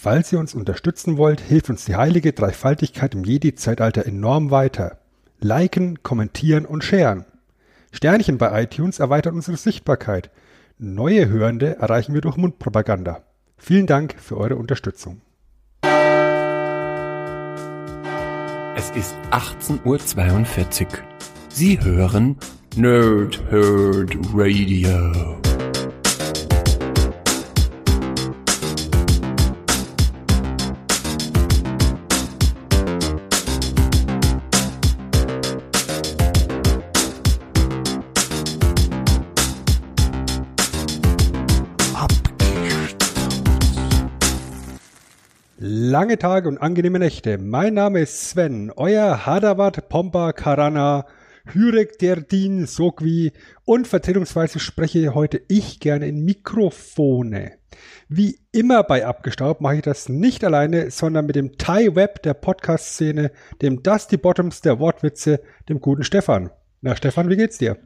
Falls ihr uns unterstützen wollt, hilft uns die heilige Dreifaltigkeit im Jedi-Zeitalter enorm weiter. Liken, kommentieren und sharen. Sternchen bei iTunes erweitert unsere Sichtbarkeit. Neue Hörende erreichen wir durch Mundpropaganda. Vielen Dank für eure Unterstützung. Es ist 18.42 Uhr. Sie hören Nerd Herd Radio. Lange Tage und angenehme Nächte. Mein Name ist Sven, euer Hadavat Pompa Karana, Hürek Derdin Sogwi und vertretungsweise spreche heute ich gerne in Mikrofone. Wie immer bei Abgestaubt mache ich das nicht alleine, sondern mit dem Thai Web der Podcast-Szene, dem Dusty Bottoms der Wortwitze, dem guten Stefan. Na Stefan, wie geht's dir?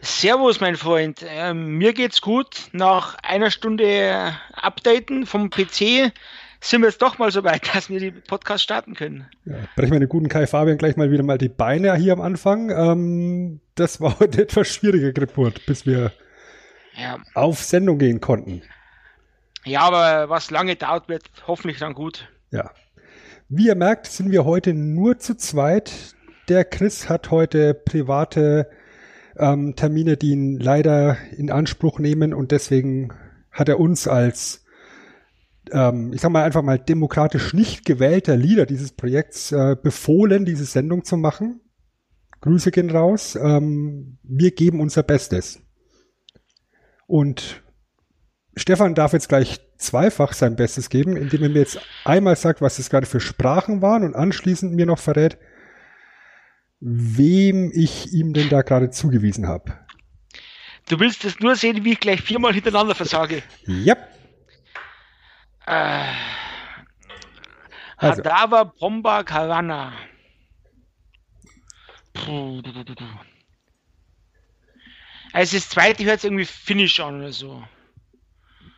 Servus, mein Freund. Ähm, mir geht's gut. Nach einer Stunde Updaten vom PC sind wir jetzt doch mal so weit, dass wir die Podcast starten können. Ja, brechen wir den guten Kai Fabian gleich mal wieder mal die Beine hier am Anfang. Ähm, das war heute etwas schwieriger Geburt, bis wir ja. auf Sendung gehen konnten. Ja, aber was lange dauert, wird hoffentlich dann gut. Ja. Wie ihr merkt, sind wir heute nur zu zweit. Der Chris hat heute private ähm, Termine, die ihn leider in Anspruch nehmen und deswegen hat er uns als ähm, ich sag mal einfach mal demokratisch nicht gewählter Leader dieses Projekts äh, befohlen, diese Sendung zu machen. Grüße gehen raus. Ähm, wir geben unser Bestes. Und Stefan darf jetzt gleich zweifach sein Bestes geben, indem er mir jetzt einmal sagt, was das gerade für Sprachen waren und anschließend mir noch verrät, wem ich ihm denn da gerade zugewiesen habe. Du willst es nur sehen, wie ich gleich viermal hintereinander versage. Ja. Äh, also. Hadava Pomba Karana. Also das zweite hört sich irgendwie Finnisch an oder so.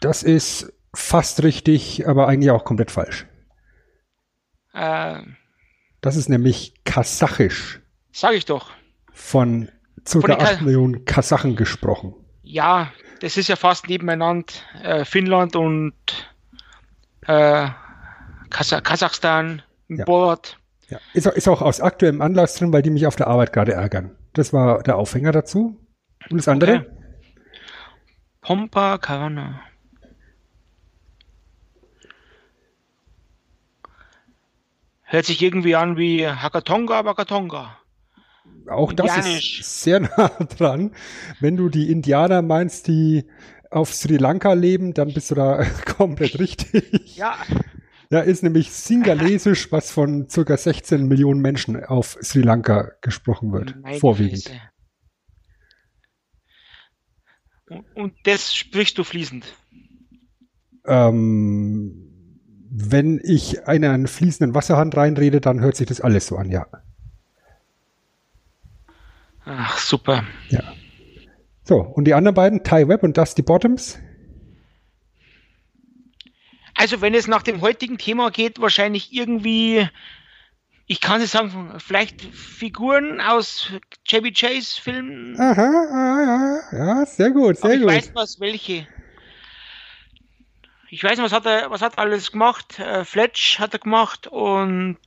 Das ist fast richtig, aber eigentlich auch komplett falsch. Äh, das ist nämlich Kasachisch. Sag ich doch. Von ca. 8 Millionen Kasachen gesprochen. Ja, das ist ja fast nebeneinander. Äh, Finnland und äh, Kasachstan, ja. Bord. Ja. Ist, ist, auch aus aktuellem Anlass drin, weil die mich auf der Arbeit gerade ärgern. Das war der Aufhänger dazu. Und das andere? Okay. Pompa Carana. Hört sich irgendwie an wie Hakatonga, Wakatonga. Auch das ist sehr nah dran. Wenn du die Indianer meinst, die auf Sri Lanka leben, dann bist du da komplett richtig. Ja. Da ist nämlich Singalesisch, was von circa 16 Millionen Menschen auf Sri Lanka gesprochen wird, Meine vorwiegend. Und das sprichst du fließend? Ähm, wenn ich einen fließenden Wasserhand reinrede, dann hört sich das alles so an, ja. Ach, super. Ja. So, und die anderen beiden, Ty Webb und Dusty Bottoms? Also, wenn es nach dem heutigen Thema geht, wahrscheinlich irgendwie, ich kann es sagen, vielleicht Figuren aus Chevy Chase Filmen. Aha, ja, ja, ja, sehr gut, sehr Aber ich gut. Ich weiß was, welche. Ich weiß nicht, was hat er, was hat er alles gemacht? Äh, Fletch hat er gemacht und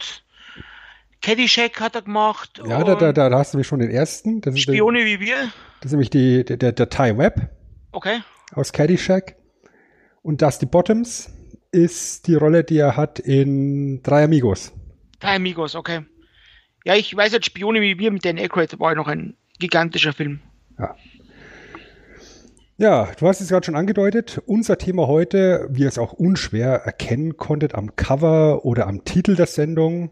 Caddyshack hat er gemacht. Ja, da, da, da hast du mich schon den ersten. Das Spione wie wir. Das ist nämlich die, der, der, der Ty Webb. Okay. Aus Caddyshack. Und Dusty Bottoms ist die Rolle, die er hat in Drei Amigos. Drei Amigos, okay. Ja, ich weiß jetzt, Spione wie wir mit Dan Aykroyd war noch ein gigantischer Film. Ja. Ja, du hast es gerade schon angedeutet. Unser Thema heute, wie ihr es auch unschwer erkennen konntet am Cover oder am Titel der Sendung,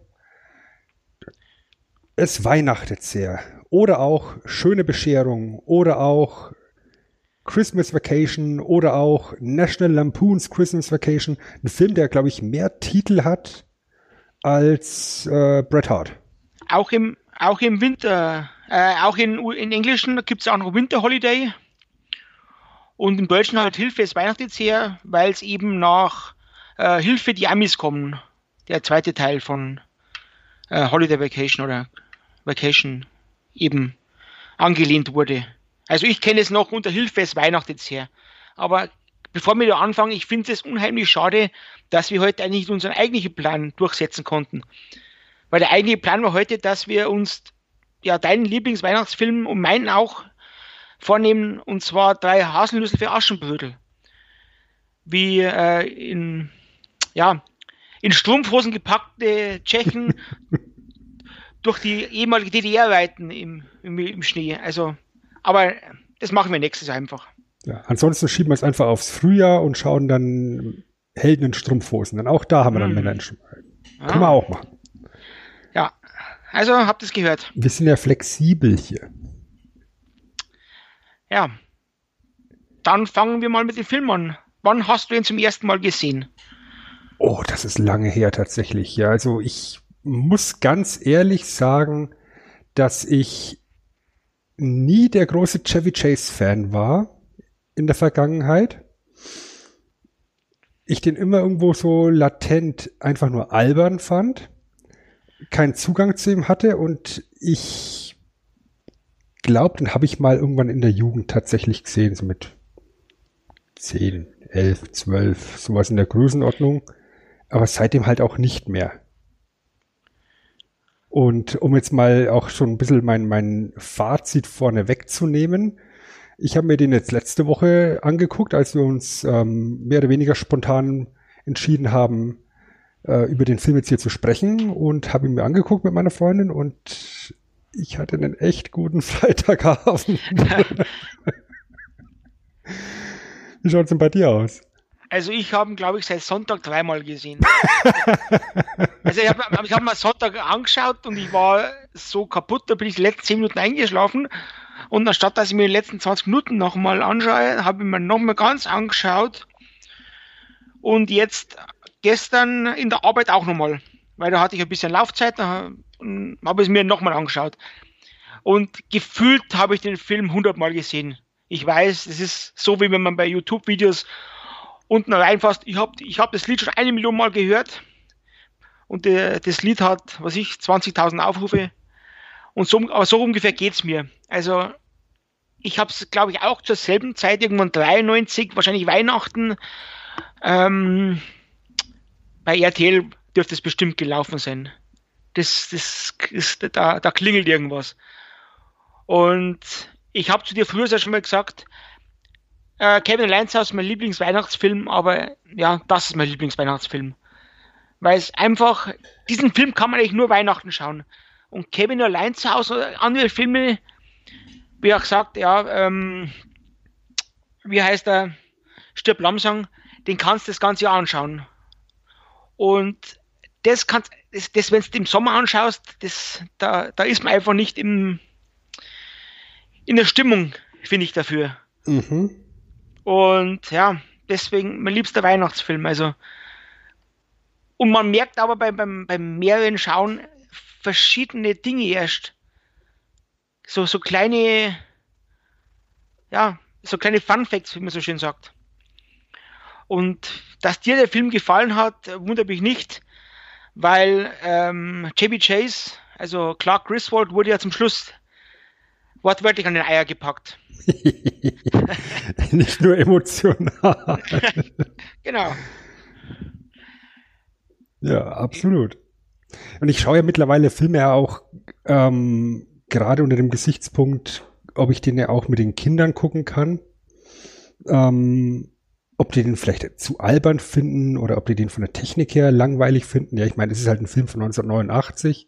es weihnachtet sehr. Oder auch schöne Bescherung. Oder auch Christmas Vacation. Oder auch National Lampoons Christmas Vacation. Ein Film, der, glaube ich, mehr Titel hat als äh, Bret Hart. Auch im, auch im Winter, äh, auch in, in Englischen gibt es auch noch Winter Holiday. Und im Deutschen halt Hilfe, es weihnachtet sehr, weil es eben nach äh, Hilfe, die Amis kommen. Der zweite Teil von äh, Holiday Vacation oder Vacation eben angelehnt wurde. Also ich kenne es noch unter Hilfe, es Weihnachten jetzt her. Aber bevor wir da anfangen, ich finde es unheimlich schade, dass wir heute eigentlich unseren eigentlichen Plan durchsetzen konnten. Weil der eigentliche Plan war heute, dass wir uns ja deinen Lieblingsweihnachtsfilm und meinen auch vornehmen, und zwar drei Haselnüsse für Aschenbrödel. Wie äh, in, ja, in Strumpfhosen gepackte Tschechen durch die ehemalige DDR reiten im, im, im, Schnee. Also, aber das machen wir nächstes Jahr einfach. Ja, ansonsten schieben wir es einfach aufs Frühjahr und schauen dann Helden in Strumpfhosen. Dann auch da haben wir dann hm. Männer in Strumpfhosen. Ah. Können wir auch machen. Ja, also habt ihr es gehört. Wir sind ja flexibel hier. Ja. Dann fangen wir mal mit dem Film an. Wann hast du ihn zum ersten Mal gesehen? Oh, das ist lange her tatsächlich. Ja, also ich muss ganz ehrlich sagen, dass ich nie der große Chevy Chase Fan war in der Vergangenheit. Ich den immer irgendwo so latent einfach nur albern fand, keinen Zugang zu ihm hatte und ich glaube, den habe ich mal irgendwann in der Jugend tatsächlich gesehen, so mit 10, 11, 12, sowas in der Größenordnung, aber seitdem halt auch nicht mehr. Und um jetzt mal auch schon ein bisschen mein, mein Fazit vorne wegzunehmen, ich habe mir den jetzt letzte Woche angeguckt, als wir uns ähm, mehr oder weniger spontan entschieden haben, äh, über den Film jetzt hier zu sprechen und habe ihn mir angeguckt mit meiner Freundin und ich hatte einen echt guten Freitagabend. Wie schaut es denn bei dir aus? Also ich habe ihn, glaube ich, seit Sonntag dreimal gesehen. also ich habe ich hab mir Sonntag angeschaut und ich war so kaputt, da bin ich die letzten 10 Minuten eingeschlafen. Und anstatt dass ich mir die letzten 20 Minuten nochmal anschaue, habe ich mir nochmal ganz angeschaut. Und jetzt gestern in der Arbeit auch nochmal. Weil da hatte ich ein bisschen Laufzeit, da habe ich es mir nochmal angeschaut. Und gefühlt habe ich den Film 100 Mal gesehen. Ich weiß, es ist so, wie wenn man bei YouTube-Videos unten reinfasst, ich habe ich hab das Lied schon eine Million Mal gehört und der, das Lied hat, was ich, 20.000 Aufrufe und so, aber so ungefähr geht es mir. Also ich habe es, glaube ich, auch zur selben Zeit, irgendwann 93, wahrscheinlich Weihnachten, ähm, bei RTL dürfte es bestimmt gelaufen sein. Das, das ist, da, da klingelt irgendwas. Und ich habe zu dir früher schon mal gesagt, äh, Kevin ist mein Lieblingsweihnachtsfilm, aber ja, das ist mein Lieblingsweihnachtsfilm. Weil es einfach, diesen Film kann man eigentlich nur Weihnachten schauen. Und Kevin allein zu Hause, andere Filme, wie auch gesagt, ja, ähm, wie heißt er, Stirb langsam, den kannst du das ganze Jahr anschauen. Und das kannst, das, das wenn du im Sommer anschaust, das, da, da ist man einfach nicht im, in der Stimmung, finde ich dafür. Mhm. Und ja, deswegen mein liebster Weihnachtsfilm. Also, und man merkt aber beim, beim, beim mehreren Schauen verschiedene Dinge erst. So, so kleine, ja, so kleine Fun Facts, wie man so schön sagt. Und dass dir der Film gefallen hat, wundert mich nicht, weil ähm, JB Chase, also Clark Griswold, wurde ja zum Schluss wortwörtlich an den Eier gepackt. Nicht nur emotional. genau. Ja, absolut. Und ich schaue ja mittlerweile Filme ja auch ähm, gerade unter dem Gesichtspunkt, ob ich den ja auch mit den Kindern gucken kann. Ähm, ob die den vielleicht zu albern finden oder ob die den von der Technik her langweilig finden. Ja, ich meine, es ist halt ein Film von 1989.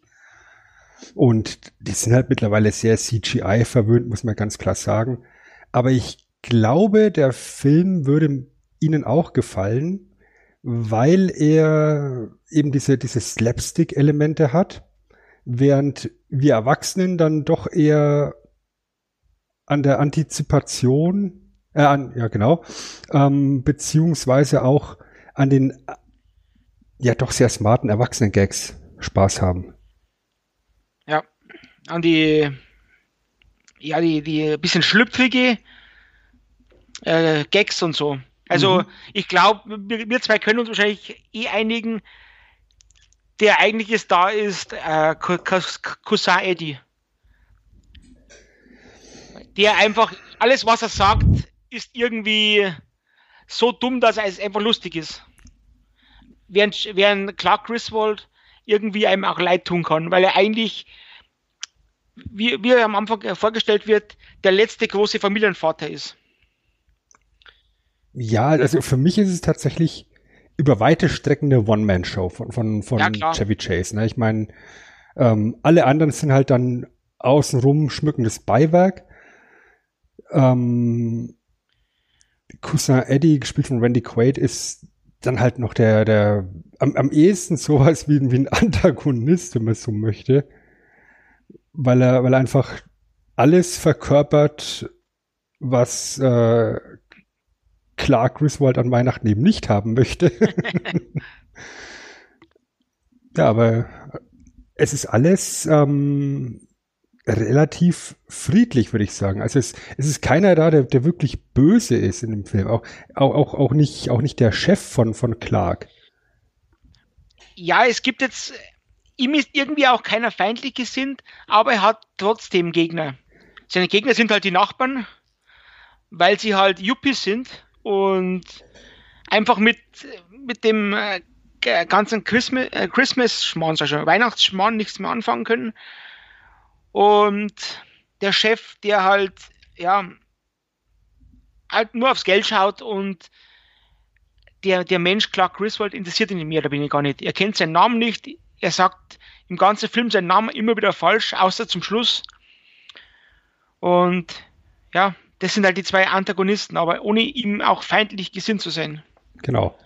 Und die sind halt mittlerweile sehr CGI verwöhnt, muss man ganz klar sagen. Aber ich glaube, der Film würde Ihnen auch gefallen, weil er eben diese, diese Slapstick-Elemente hat, während wir Erwachsenen dann doch eher an der Antizipation, äh, an, ja genau, ähm, beziehungsweise auch an den ja doch sehr smarten Erwachsenen-Gags Spaß haben an die, ja, die, die bisschen schlüpfrige äh, Gags und so. Also mhm. ich glaube, wir, wir, zwei können uns wahrscheinlich eh einigen, der eigentliche Star ist äh, Cousin Eddie. Der einfach, alles was er sagt, ist irgendwie so dumm, dass es einfach lustig ist. Während, während Clark Griswold irgendwie einem auch leid tun kann, weil er eigentlich, wie, wie er am Anfang vorgestellt wird, der letzte große Familienvater ist. Ja, also für mich ist es tatsächlich über weite Strecken eine One-Man-Show von, von, von ja, Chevy Chase. Ne? Ich meine, ähm, alle anderen sind halt dann außenrum schmückendes Beiwerk. Ähm, Cousin Eddie, gespielt von Randy Quaid, ist dann halt noch der, der am, am ehesten sowas wie, wie ein Antagonist, wenn man so möchte. Weil er, weil er einfach alles verkörpert, was äh, Clark Griswold an Weihnachten eben nicht haben möchte. ja, aber es ist alles ähm, relativ friedlich, würde ich sagen. Also es, es ist keiner da, der, der wirklich böse ist in dem Film. Auch, auch, auch, auch, nicht, auch nicht der Chef von, von Clark. Ja, es gibt jetzt, ihm ist irgendwie auch keiner feindlich gesinnt, aber er hat trotzdem Gegner. Seine Gegner sind halt die Nachbarn, weil sie halt Yuppies sind und einfach mit, mit dem äh, ganzen Christmas, äh, also Weihnachtsschmarrn nichts mehr anfangen können. Und der Chef, der halt, ja, halt nur aufs Geld schaut und der, der Mensch Clark Griswold interessiert ihn mehr oder weniger gar nicht. Er kennt seinen Namen nicht. Er sagt im ganzen Film seinen Namen immer wieder falsch, außer zum Schluss. Und ja, das sind halt die zwei Antagonisten, aber ohne ihm auch feindlich gesinnt zu sein. Genau.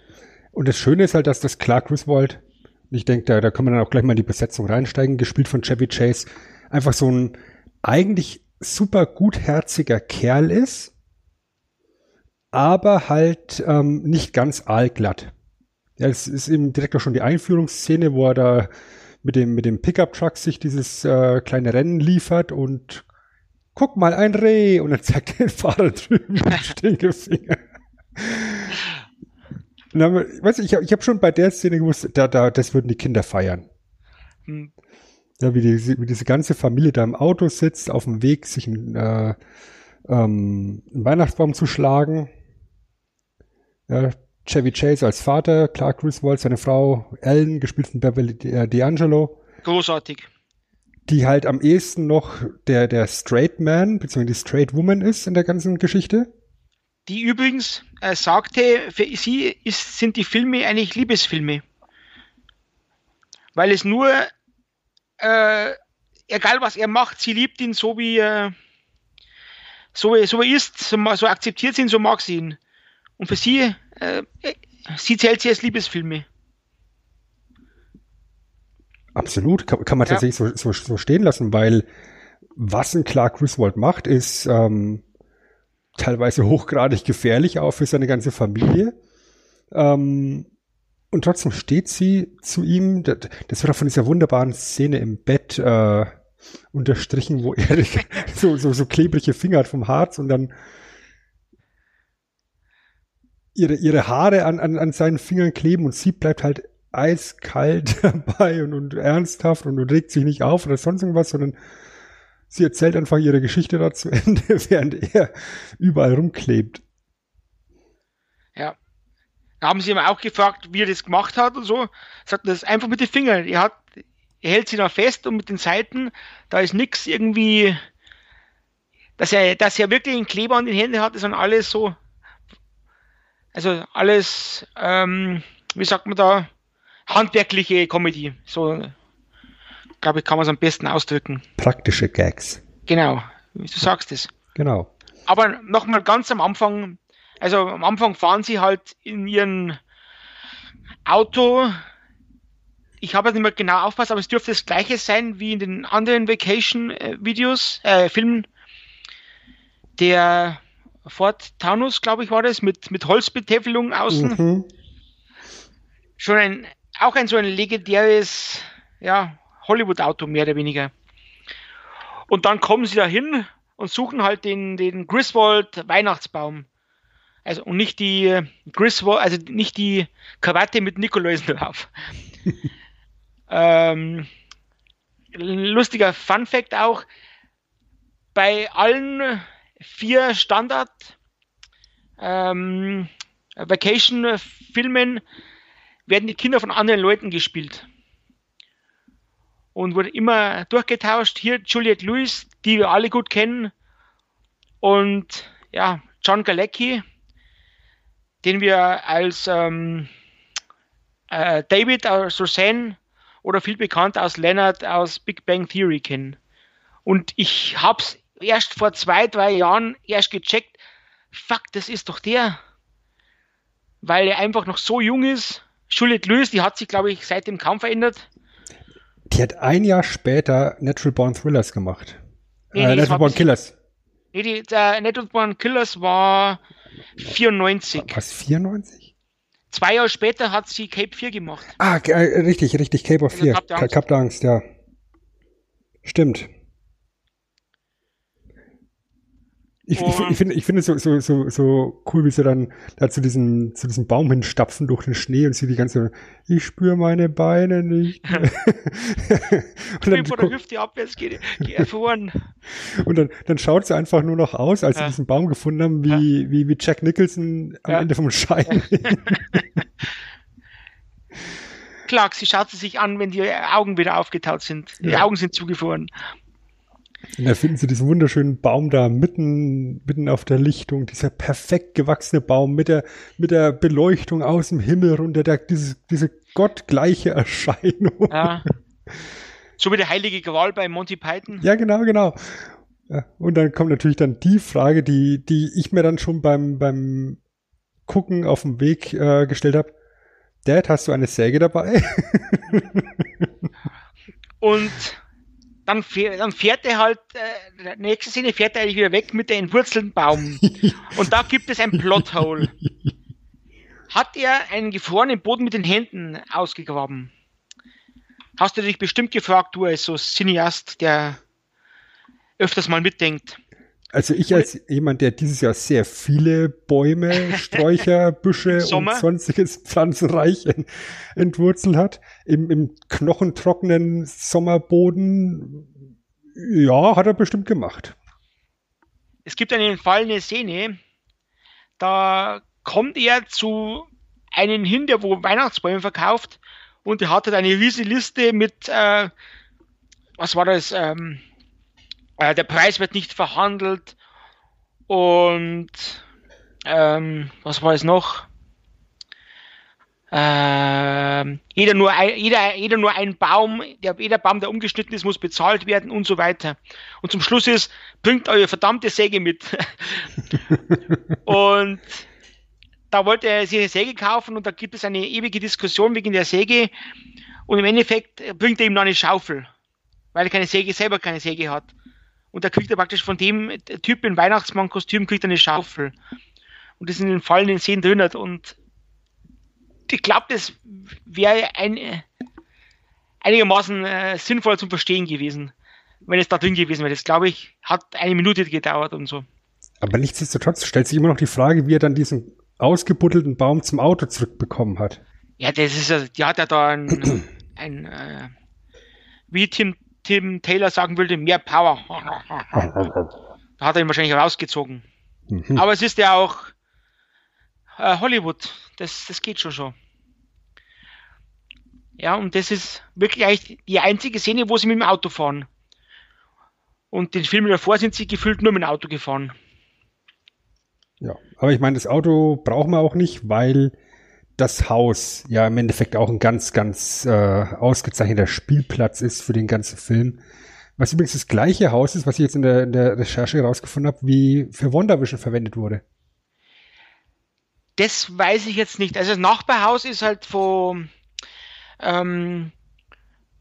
Und das Schöne ist halt, dass das Clark Griswold, ich denke, da, da kann man dann auch gleich mal in die Besetzung reinsteigen, gespielt von Chevy Chase, einfach so ein eigentlich super gutherziger Kerl ist, aber halt ähm, nicht ganz aalglatt. Ja, es ist eben direkt auch schon die Einführungsszene, wo er da mit dem, mit dem Pickup-Truck sich dieses äh, kleine Rennen liefert und guck mal, ein Reh. Und dann zeigt der Fahrer drüben mit Stinkefinger. Dann, weißt du, ich habe ich hab schon bei der Szene gewusst, da, da, das würden die Kinder feiern. Hm. Ja, wie, die, wie diese ganze Familie da im Auto sitzt, auf dem Weg, sich einen, äh, ähm, einen Weihnachtsbaum zu schlagen. Ja, Chevy Chase als Vater, Clark Griswold, seine Frau Ellen, gespielt von Beverly äh, D'Angelo. Großartig die halt am ehesten noch der, der Straight Man bzw. die Straight Woman ist in der ganzen Geschichte. Die übrigens äh, sagte, für sie ist, sind die Filme eigentlich Liebesfilme. Weil es nur, äh, egal was er macht, sie liebt ihn so wie, äh, so, so wie er ist, so, so, akzeptiert sie ihn, so mag sie ihn. Und für sie, äh, sie zählt sie als Liebesfilme. Absolut, kann, kann man ja. tatsächlich so, so, so stehen lassen, weil was ein Clark Griswold macht, ist ähm, teilweise hochgradig gefährlich auch für seine ganze Familie. Ähm, und trotzdem steht sie zu ihm. Das, das wird auch von dieser wunderbaren Szene im Bett äh, unterstrichen, wo er so, so, so klebrige Finger hat vom Harz und dann ihre, ihre Haare an, an, an seinen Fingern kleben und sie bleibt halt eiskalt dabei und, und ernsthaft und, und regt sich nicht auf oder sonst irgendwas, sondern sie erzählt einfach ihre Geschichte da zu Ende, während er überall rumklebt. Ja. Da haben sie ihm auch gefragt, wie er das gemacht hat und so. Sagt das einfach mit den Fingern. Er hat, er hält sie da fest und mit den Seiten, da ist nichts irgendwie, dass er, dass er wirklich einen Kleber an den Händen hat, sondern alles so, also alles, ähm, wie sagt man da, handwerkliche Comedy. So, glaube ich, kann man es am besten ausdrücken. Praktische Gags. Genau, du sagst es. Genau. Aber nochmal ganz am Anfang, also am Anfang fahren sie halt in ihren Auto. Ich habe nicht mehr genau aufpasst, aber es dürfte das gleiche sein wie in den anderen Vacation-Videos, äh, Filmen. Der Ford Taunus, glaube ich, war das, mit, mit Holzbetäfelung außen. Mhm. Schon ein auch ein so ein legendäres ja, Hollywood-Auto, mehr oder weniger. Und dann kommen sie da hin und suchen halt den, den Griswold Weihnachtsbaum. Also und nicht die äh, Chris, also nicht die Krawatte mit Nikolaisen drauf. ähm, lustiger Fun Fact auch: Bei allen vier Standard ähm, Vacation-Filmen werden die Kinder von anderen Leuten gespielt. Und wurde immer durchgetauscht. Hier Juliette Lewis, die wir alle gut kennen. Und ja, John Galecki, den wir als ähm, äh, David aus Roseanne oder viel bekannt aus Leonard aus Big Bang Theory kennen. Und ich hab's erst vor zwei, drei Jahren erst gecheckt, fuck, das ist doch der. Weil er einfach noch so jung ist. Juliette Lewis, die hat sich, glaube ich, seitdem kaum verändert. Die hat ein Jahr später Natural Born Thrillers gemacht. Nee, äh, Natural Born Killers. Nee, die, der Natural Born Killers war 94. Was, 94? Zwei Jahre später hat sie Cape 4 gemacht. Ah, äh, richtig, richtig, Cape of 4. Also Cup der Angst, ja. Stimmt. Ich, ich, ich finde ich finde es so, so, so, so cool, wie sie dann da zu diesem, zu diesem Baum hinstapfen durch den Schnee und sie die ganze, ich spüre meine Beine nicht. und dann, vor der Hüfte abwärts, geh, geh erfroren. Und dann, dann schaut sie einfach nur noch aus, als ja. sie diesen Baum gefunden haben, wie, ja. wie, wie Jack Nicholson am ja. Ende vom Schein. Klar, sie schaut sie sich an, wenn die Augen wieder aufgetaut sind. Die Augen sind zugefroren. Und da finden sie diesen wunderschönen Baum da mitten, mitten auf der Lichtung, dieser perfekt gewachsene Baum mit der, mit der Beleuchtung aus dem Himmel runter, der, diese, diese gottgleiche Erscheinung. Ja. So wie der heilige Gral bei Monty Python. Ja, genau, genau. Ja, und dann kommt natürlich dann die Frage, die, die ich mir dann schon beim, beim Gucken auf dem Weg äh, gestellt habe. Dad, hast du eine Säge dabei? und dann, fährt, dann fährt er halt, äh, nächste Szene fährt er eigentlich wieder weg mit der entwurzelten Baum. Und da gibt es ein Plothole. Hat er einen gefrorenen Boden mit den Händen ausgegraben? Hast du dich bestimmt gefragt, du als so Cineast, der öfters mal mitdenkt. Also ich als jemand, der dieses Jahr sehr viele Bäume, Sträucher, Büsche und sonstiges Pflanzenreich entwurzelt hat, im, im knochentrockenen Sommerboden, ja, hat er bestimmt gemacht. Es gibt eine entfallene Szene, da kommt er zu einem hin, der wo Weihnachtsbäume verkauft und der hatte eine riesige Liste mit, äh, was war das, ähm, äh, der Preis wird nicht verhandelt und ähm, was war es noch? Ähm, jeder, nur ein, jeder, jeder nur ein Baum, der, jeder Baum, der umgeschnitten ist, muss bezahlt werden und so weiter. Und zum Schluss ist, bringt eure verdammte Säge mit. und da wollte er sich eine Säge kaufen und da gibt es eine ewige Diskussion wegen der Säge. Und im Endeffekt bringt er ihm noch eine Schaufel, weil er keine Säge, selber keine Säge hat. Und da kriegt er praktisch von dem Typ in Weihnachtsmann-Kostüm kriegt er eine Schaufel. Und das in den fallenden Szenen drin hat. Und ich glaube, das wäre ein, einigermaßen äh, sinnvoll zum Verstehen gewesen, wenn es da drin gewesen wäre. Das, glaube ich, hat eine Minute gedauert und so. Aber nichtsdestotrotz stellt sich immer noch die Frage, wie er dann diesen ausgebuddelten Baum zum Auto zurückbekommen hat. Ja, das ist ja, die hat ja da ein, ein äh, wie Tim Tim Taylor sagen würde, mehr Power. Da hat er ihn wahrscheinlich rausgezogen. Mhm. Aber es ist ja auch äh, Hollywood. Das, das geht schon schon. Ja, und das ist wirklich eigentlich die einzige Szene, wo sie mit dem Auto fahren. Und den Film davor sind sie gefühlt nur mit dem Auto gefahren. Ja, aber ich meine, das Auto brauchen wir auch nicht, weil das Haus ja im Endeffekt auch ein ganz, ganz äh, ausgezeichneter Spielplatz ist für den ganzen Film. Was übrigens das gleiche Haus ist, was ich jetzt in der, in der Recherche herausgefunden habe, wie für WandaVision verwendet wurde. Das weiß ich jetzt nicht. Also das Nachbarhaus ist halt von ähm,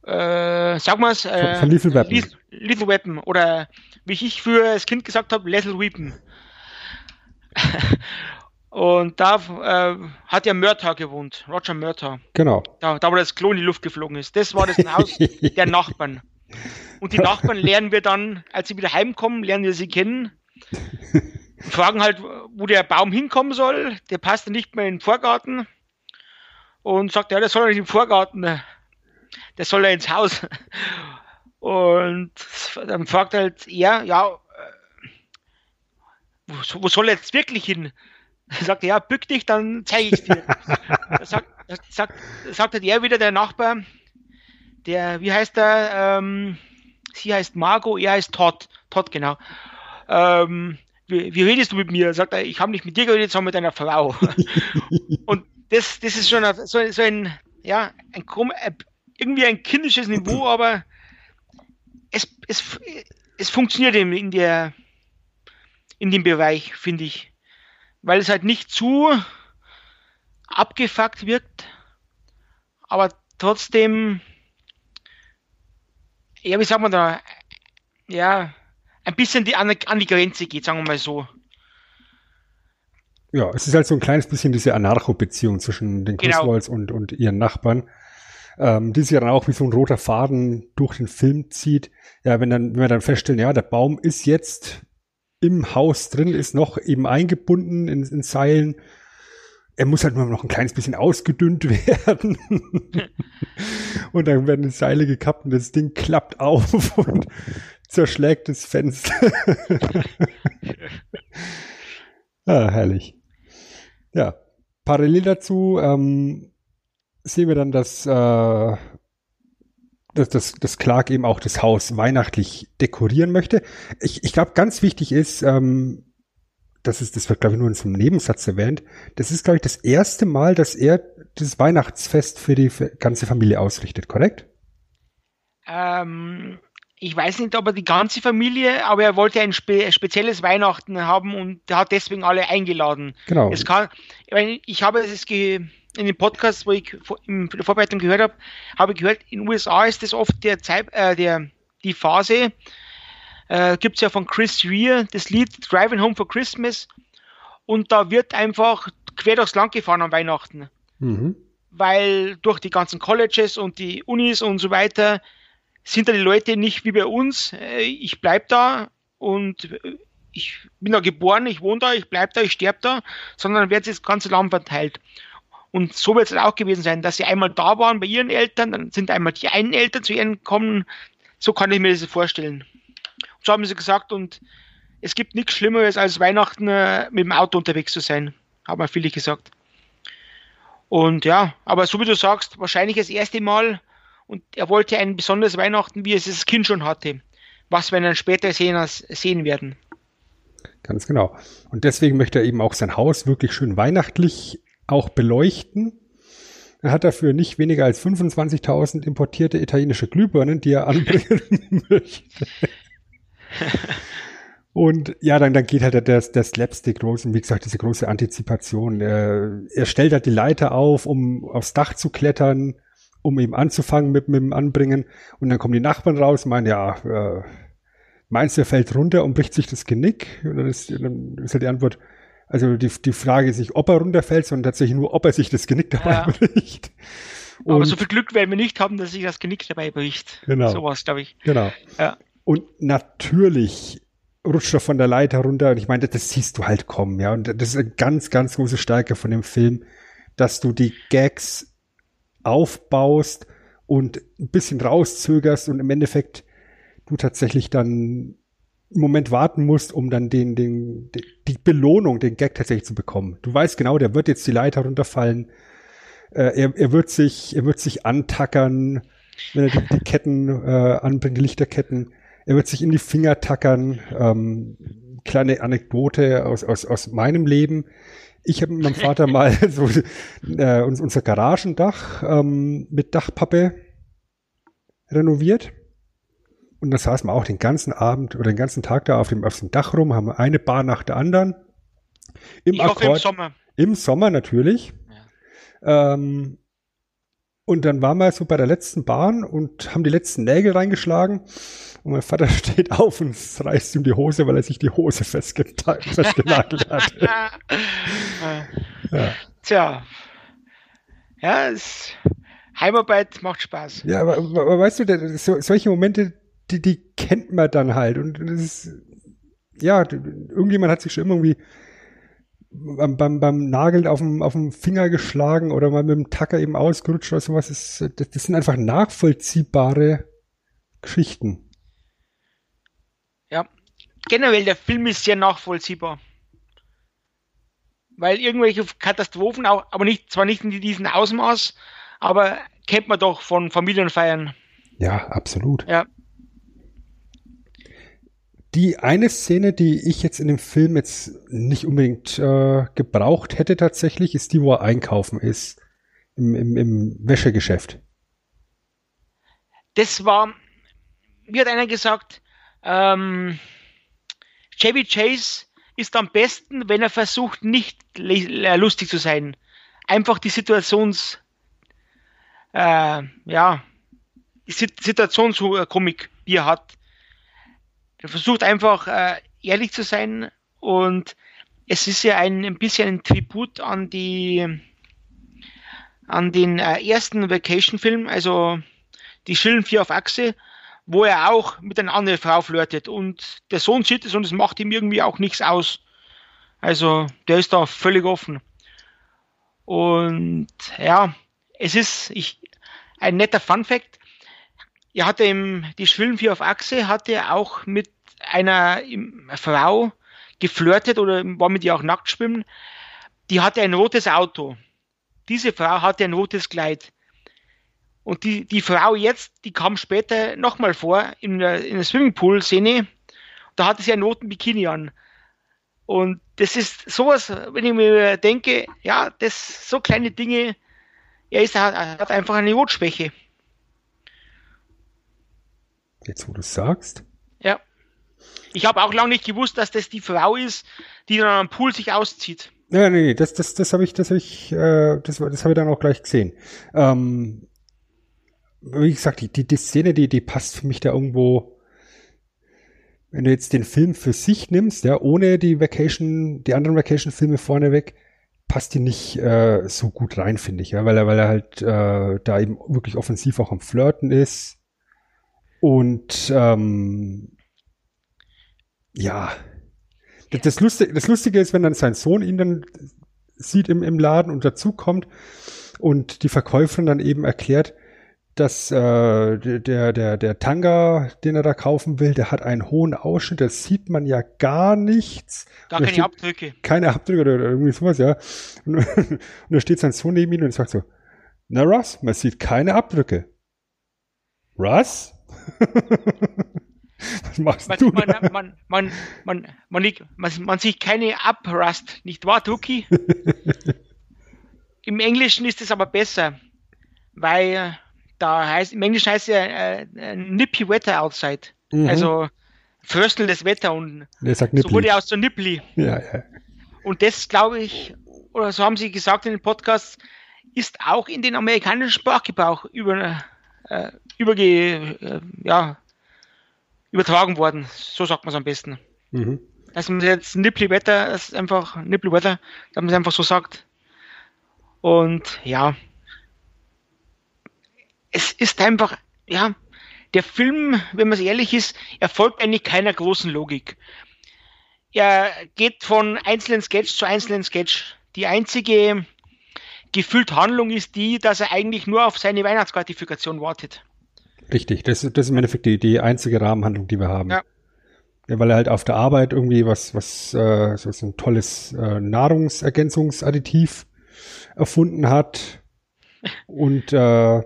äh, sag mal es, äh, von, von Little Weapon. Little Weapon oder wie ich für das Kind gesagt habe, Little Weapon. Und da äh, hat ja Murtaugh gewohnt, Roger Murtaugh. Genau. Da, da, wo das Klo in die Luft geflogen ist. Das war das Haus der Nachbarn. Und die Nachbarn lernen wir dann, als sie wieder heimkommen, lernen wir sie kennen. fragen halt, wo der Baum hinkommen soll. Der passt dann nicht mehr in den Vorgarten. Und sagt, ja, der soll nicht im Vorgarten, der soll ja ins Haus. Und dann fragt halt er, ja, äh, wo, wo soll er jetzt wirklich hin? Er sagt, ja, bück dich, dann zeige ich dir. sagt, sagt, sagt halt er wieder, der Nachbar, der, wie heißt der, ähm, sie heißt Margot, er heißt Todd, Todd, genau. Ähm, wie, wie, redest du mit mir? Sagt er, ich habe nicht mit dir geredet, sondern mit deiner Frau. und das, das ist schon so, so ein, ja, ein, irgendwie ein kindisches Niveau, aber es, es, es funktioniert in, der, in dem Bereich, finde ich. Weil es halt nicht zu abgefuckt wirkt, aber trotzdem, ja, wie sagt man da, ja, ein bisschen die, an, an die Grenze geht, sagen wir mal so. Ja, es ist halt so ein kleines bisschen diese Anarcho-Beziehung zwischen den Griswolds genau. und, und ihren Nachbarn, ähm, die sich dann auch wie so ein roter Faden durch den Film zieht. Ja, wenn dann, wenn wir dann feststellen, ja, der Baum ist jetzt im Haus drin, ist noch eben eingebunden in, in Seilen. Er muss halt nur noch ein kleines bisschen ausgedünnt werden. und dann werden die Seile gekappt und das Ding klappt auf und zerschlägt das Fenster. ah, herrlich. Ja, parallel dazu ähm, sehen wir dann, dass, äh, dass, dass, dass Clark eben auch das Haus weihnachtlich dekorieren möchte. Ich, ich glaube, ganz wichtig ist, ähm, das ist, das wird glaube ich nur in so einem Nebensatz erwähnt. Das ist glaube ich das erste Mal, dass er das Weihnachtsfest für die ganze Familie ausrichtet, korrekt? Ähm, ich weiß nicht, ob er die ganze Familie, aber er wollte ein spe spezielles Weihnachten haben und hat deswegen alle eingeladen. Genau. Es kann, ich habe es in dem Podcast, wo ich in der Vorbereitung gehört habe, habe ich gehört, in den USA ist das oft der Zeit, äh, der, die Phase, äh, gibt es ja von Chris Rea das Lied Driving Home for Christmas und da wird einfach quer durchs Land gefahren an Weihnachten. Mhm. Weil durch die ganzen Colleges und die Unis und so weiter sind da die Leute nicht wie bei uns, äh, ich bleib da und äh, ich bin da geboren, ich wohne da, ich bleib da, ich sterbe da, sondern wird das ganze Land verteilt. Und so wird es auch gewesen sein, dass sie einmal da waren bei ihren Eltern, dann sind einmal die einen Eltern zu ihnen gekommen. So kann ich mir das vorstellen. Und so haben sie gesagt, und es gibt nichts Schlimmeres, als Weihnachten äh, mit dem Auto unterwegs zu sein, haben viele gesagt. Und ja, aber so wie du sagst, wahrscheinlich das erste Mal und er wollte ein besonderes Weihnachten, wie es das Kind schon hatte. Was wir dann später sehen, sehen werden. Ganz genau. Und deswegen möchte er eben auch sein Haus wirklich schön weihnachtlich auch beleuchten. Er hat dafür nicht weniger als 25.000 importierte italienische Glühbirnen, die er anbringen möchte. Und ja, dann, dann geht halt der, der Slapstick los und wie gesagt, diese große Antizipation. Er, er stellt halt die Leiter auf, um aufs Dach zu klettern um eben anzufangen mit, mit dem Anbringen. Und dann kommen die Nachbarn raus meinen, ja, äh, meinst du, er fällt runter und bricht sich das Genick? Und dann ist, dann ist halt die Antwort, also die, die Frage ist nicht, ob er runterfällt, sondern tatsächlich nur, ob er sich das Genick dabei ja. bricht. Und Aber so viel Glück werden wir nicht haben, dass sich das Genick dabei bricht. Genau. Sowas, glaube ich. Genau. Ja. Und natürlich rutscht er von der Leiter runter. Und ich meine, das siehst du halt kommen, ja. Und das ist eine ganz, ganz große Stärke von dem Film, dass du die Gags aufbaust und ein bisschen rauszögerst und im Endeffekt du tatsächlich dann einen Moment warten musst, um dann den, den, die Belohnung, den Gag tatsächlich zu bekommen. Du weißt genau, der wird jetzt die Leiter runterfallen. Äh, er, er wird sich, er wird sich antackern, wenn er die, die Ketten äh, anbringt, die Lichterketten. Er wird sich in die Finger tackern. Ähm, kleine Anekdote aus, aus, aus meinem Leben. Ich habe mit meinem Vater mal so äh, unser Garagendach ähm, mit Dachpappe renoviert. Und da saßen wir auch den ganzen Abend oder den ganzen Tag da auf dem, auf dem Dach rum, haben eine Bar nach der anderen. Im ich Akkord, im Sommer. Im Sommer natürlich. Ja. Ähm, und dann waren wir so bei der letzten Bahn und haben die letzten Nägel reingeschlagen. Und mein Vater steht auf und reißt ihm die Hose, weil er sich die Hose festgenagelt hat. ja. Tja. Ja, es, Heimarbeit macht Spaß. Ja, aber, aber weißt du, so, solche Momente, die, die kennt man dann halt. Und das ist, ja, irgendjemand hat sich schon immer irgendwie beim, beim, beim Nageln auf dem, auf dem Finger geschlagen oder mal mit dem Tacker eben ausgerutscht oder sowas. Das, das, das sind einfach nachvollziehbare Geschichten. Ja, generell der Film ist sehr nachvollziehbar. Weil irgendwelche Katastrophen auch, aber nicht, zwar nicht in diesem Ausmaß, aber kennt man doch von Familienfeiern. Ja, absolut. Ja. Die eine Szene, die ich jetzt in dem Film jetzt nicht unbedingt äh, gebraucht hätte tatsächlich, ist die, wo er einkaufen ist. Im, im, im Wäschegeschäft. Das war, wie hat einer gesagt, ähm, Chevy Chase ist am besten, wenn er versucht, nicht äh, lustig zu sein. Einfach die Situations, äh, ja, die Situationskomik, die er hat. Er versucht einfach äh, ehrlich zu sein und es ist ja ein, ein bisschen ein Tribut an die an den äh, ersten Vacation-Film, also die Schillen vier auf Achse, wo er auch mit einer anderen Frau flirtet und der Sohn sieht es und es macht ihm irgendwie auch nichts aus. Also der ist da völlig offen. Und ja, es ist ich, ein netter Fun Fact. Er hatte im, die Schwillen vier auf Achse hatte auch mit einer Frau geflirtet oder war mit ihr auch nackt schwimmen. Die hatte ein rotes Auto. Diese Frau hatte ein rotes Kleid. Und die, die Frau jetzt, die kam später nochmal vor in der, in der Swimmingpool-Szene. Da hatte sie einen roten Bikini an. Und das ist sowas, wenn ich mir denke, ja, das so kleine Dinge, er, ist, er hat einfach eine Rotschwäche. Jetzt, wo du es sagst. Ja. Ich habe auch lange nicht gewusst, dass das die Frau ist, die dann am Pool sich auszieht. Ja, nee, nee, das, das, das habe ich, das habe ich, äh, das, das habe ich dann auch gleich gesehen. Ähm, wie gesagt, die, die, die Szene, die, die passt für mich da irgendwo. Wenn du jetzt den Film für sich nimmst, ja, ohne die Vacation, die anderen Vacation-Filme vorneweg, passt die nicht äh, so gut rein, finde ich, ja, weil er, weil er halt äh, da eben wirklich offensiv auch am Flirten ist und ähm, ja, das, das, Lustige, das Lustige ist, wenn dann sein Sohn ihn dann sieht im, im Laden und dazukommt und die Verkäuferin dann eben erklärt, dass äh, der, der, der Tanga, den er da kaufen will, der hat einen hohen Ausschnitt, das sieht man ja gar nichts. Gar keine Abdrücke. Keine Abdrücke oder irgendwie sowas, ja. Und, und da steht sein Sohn neben ihm und sagt so, na Russ, man sieht keine Abdrücke. Russ? Was machst man, du? Man, man, man, man, man, man, man sieht keine Uprust, nicht wahr, Tuki? Im Englischen ist es aber besser, weil da heißt, im Englischen heißt es ja äh, nippy weather outside. Mhm. Also fröstelndes Wetter und so wurde aus so nipply. Ja, ja. Und das glaube ich, oder so haben sie gesagt in den Podcasts, ist auch in den amerikanischen Sprachgebrauch über, äh, überge, äh, ja, übertragen worden. So sagt man es am besten. Mhm. Dass man jetzt Nipply Wetter, das ist einfach Nipply Wetter, dass man es einfach so sagt. Und ja, es ist einfach, ja, der Film, wenn man es ehrlich ist, erfolgt eigentlich keiner großen Logik. Er geht von einzelnen Sketch zu einzelnen Sketch. Die einzige gefühlte Handlung ist die, dass er eigentlich nur auf seine Weihnachtsgratifikation wartet. Richtig, das, das ist im Endeffekt die, die einzige Rahmenhandlung, die wir haben. Ja. ja weil er halt auf der Arbeit irgendwie was, was, äh, so ein tolles äh, Nahrungsergänzungsadditiv erfunden hat und äh,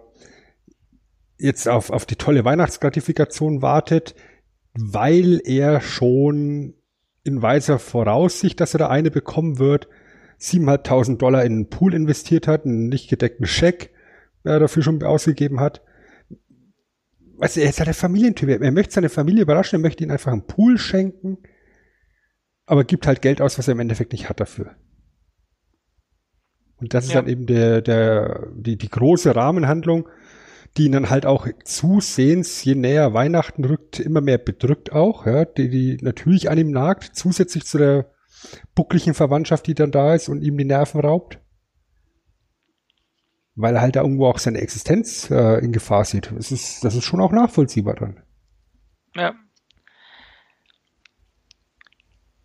jetzt auf, auf die tolle Weihnachtsgratifikation wartet, weil er schon in weiser Voraussicht, dass er da eine bekommen wird, 7.500 Dollar in einen Pool investiert hat, einen nicht gedeckten Scheck, der er dafür schon ausgegeben hat. Weißt du, er ist halt der Familientyp. Er möchte seine Familie überraschen, er möchte ihnen einfach einen Pool schenken, aber gibt halt Geld aus, was er im Endeffekt nicht hat dafür. Und das ist dann eben der, der, die, die große Rahmenhandlung, die ihn dann halt auch zusehends, je näher Weihnachten rückt, immer mehr bedrückt auch, ja, die, die natürlich an ihm nagt, zusätzlich zu der buckligen Verwandtschaft, die dann da ist und ihm die Nerven raubt. Weil er halt da irgendwo auch seine Existenz äh, in Gefahr sieht. Das ist, das ist schon auch nachvollziehbar dann. Ja.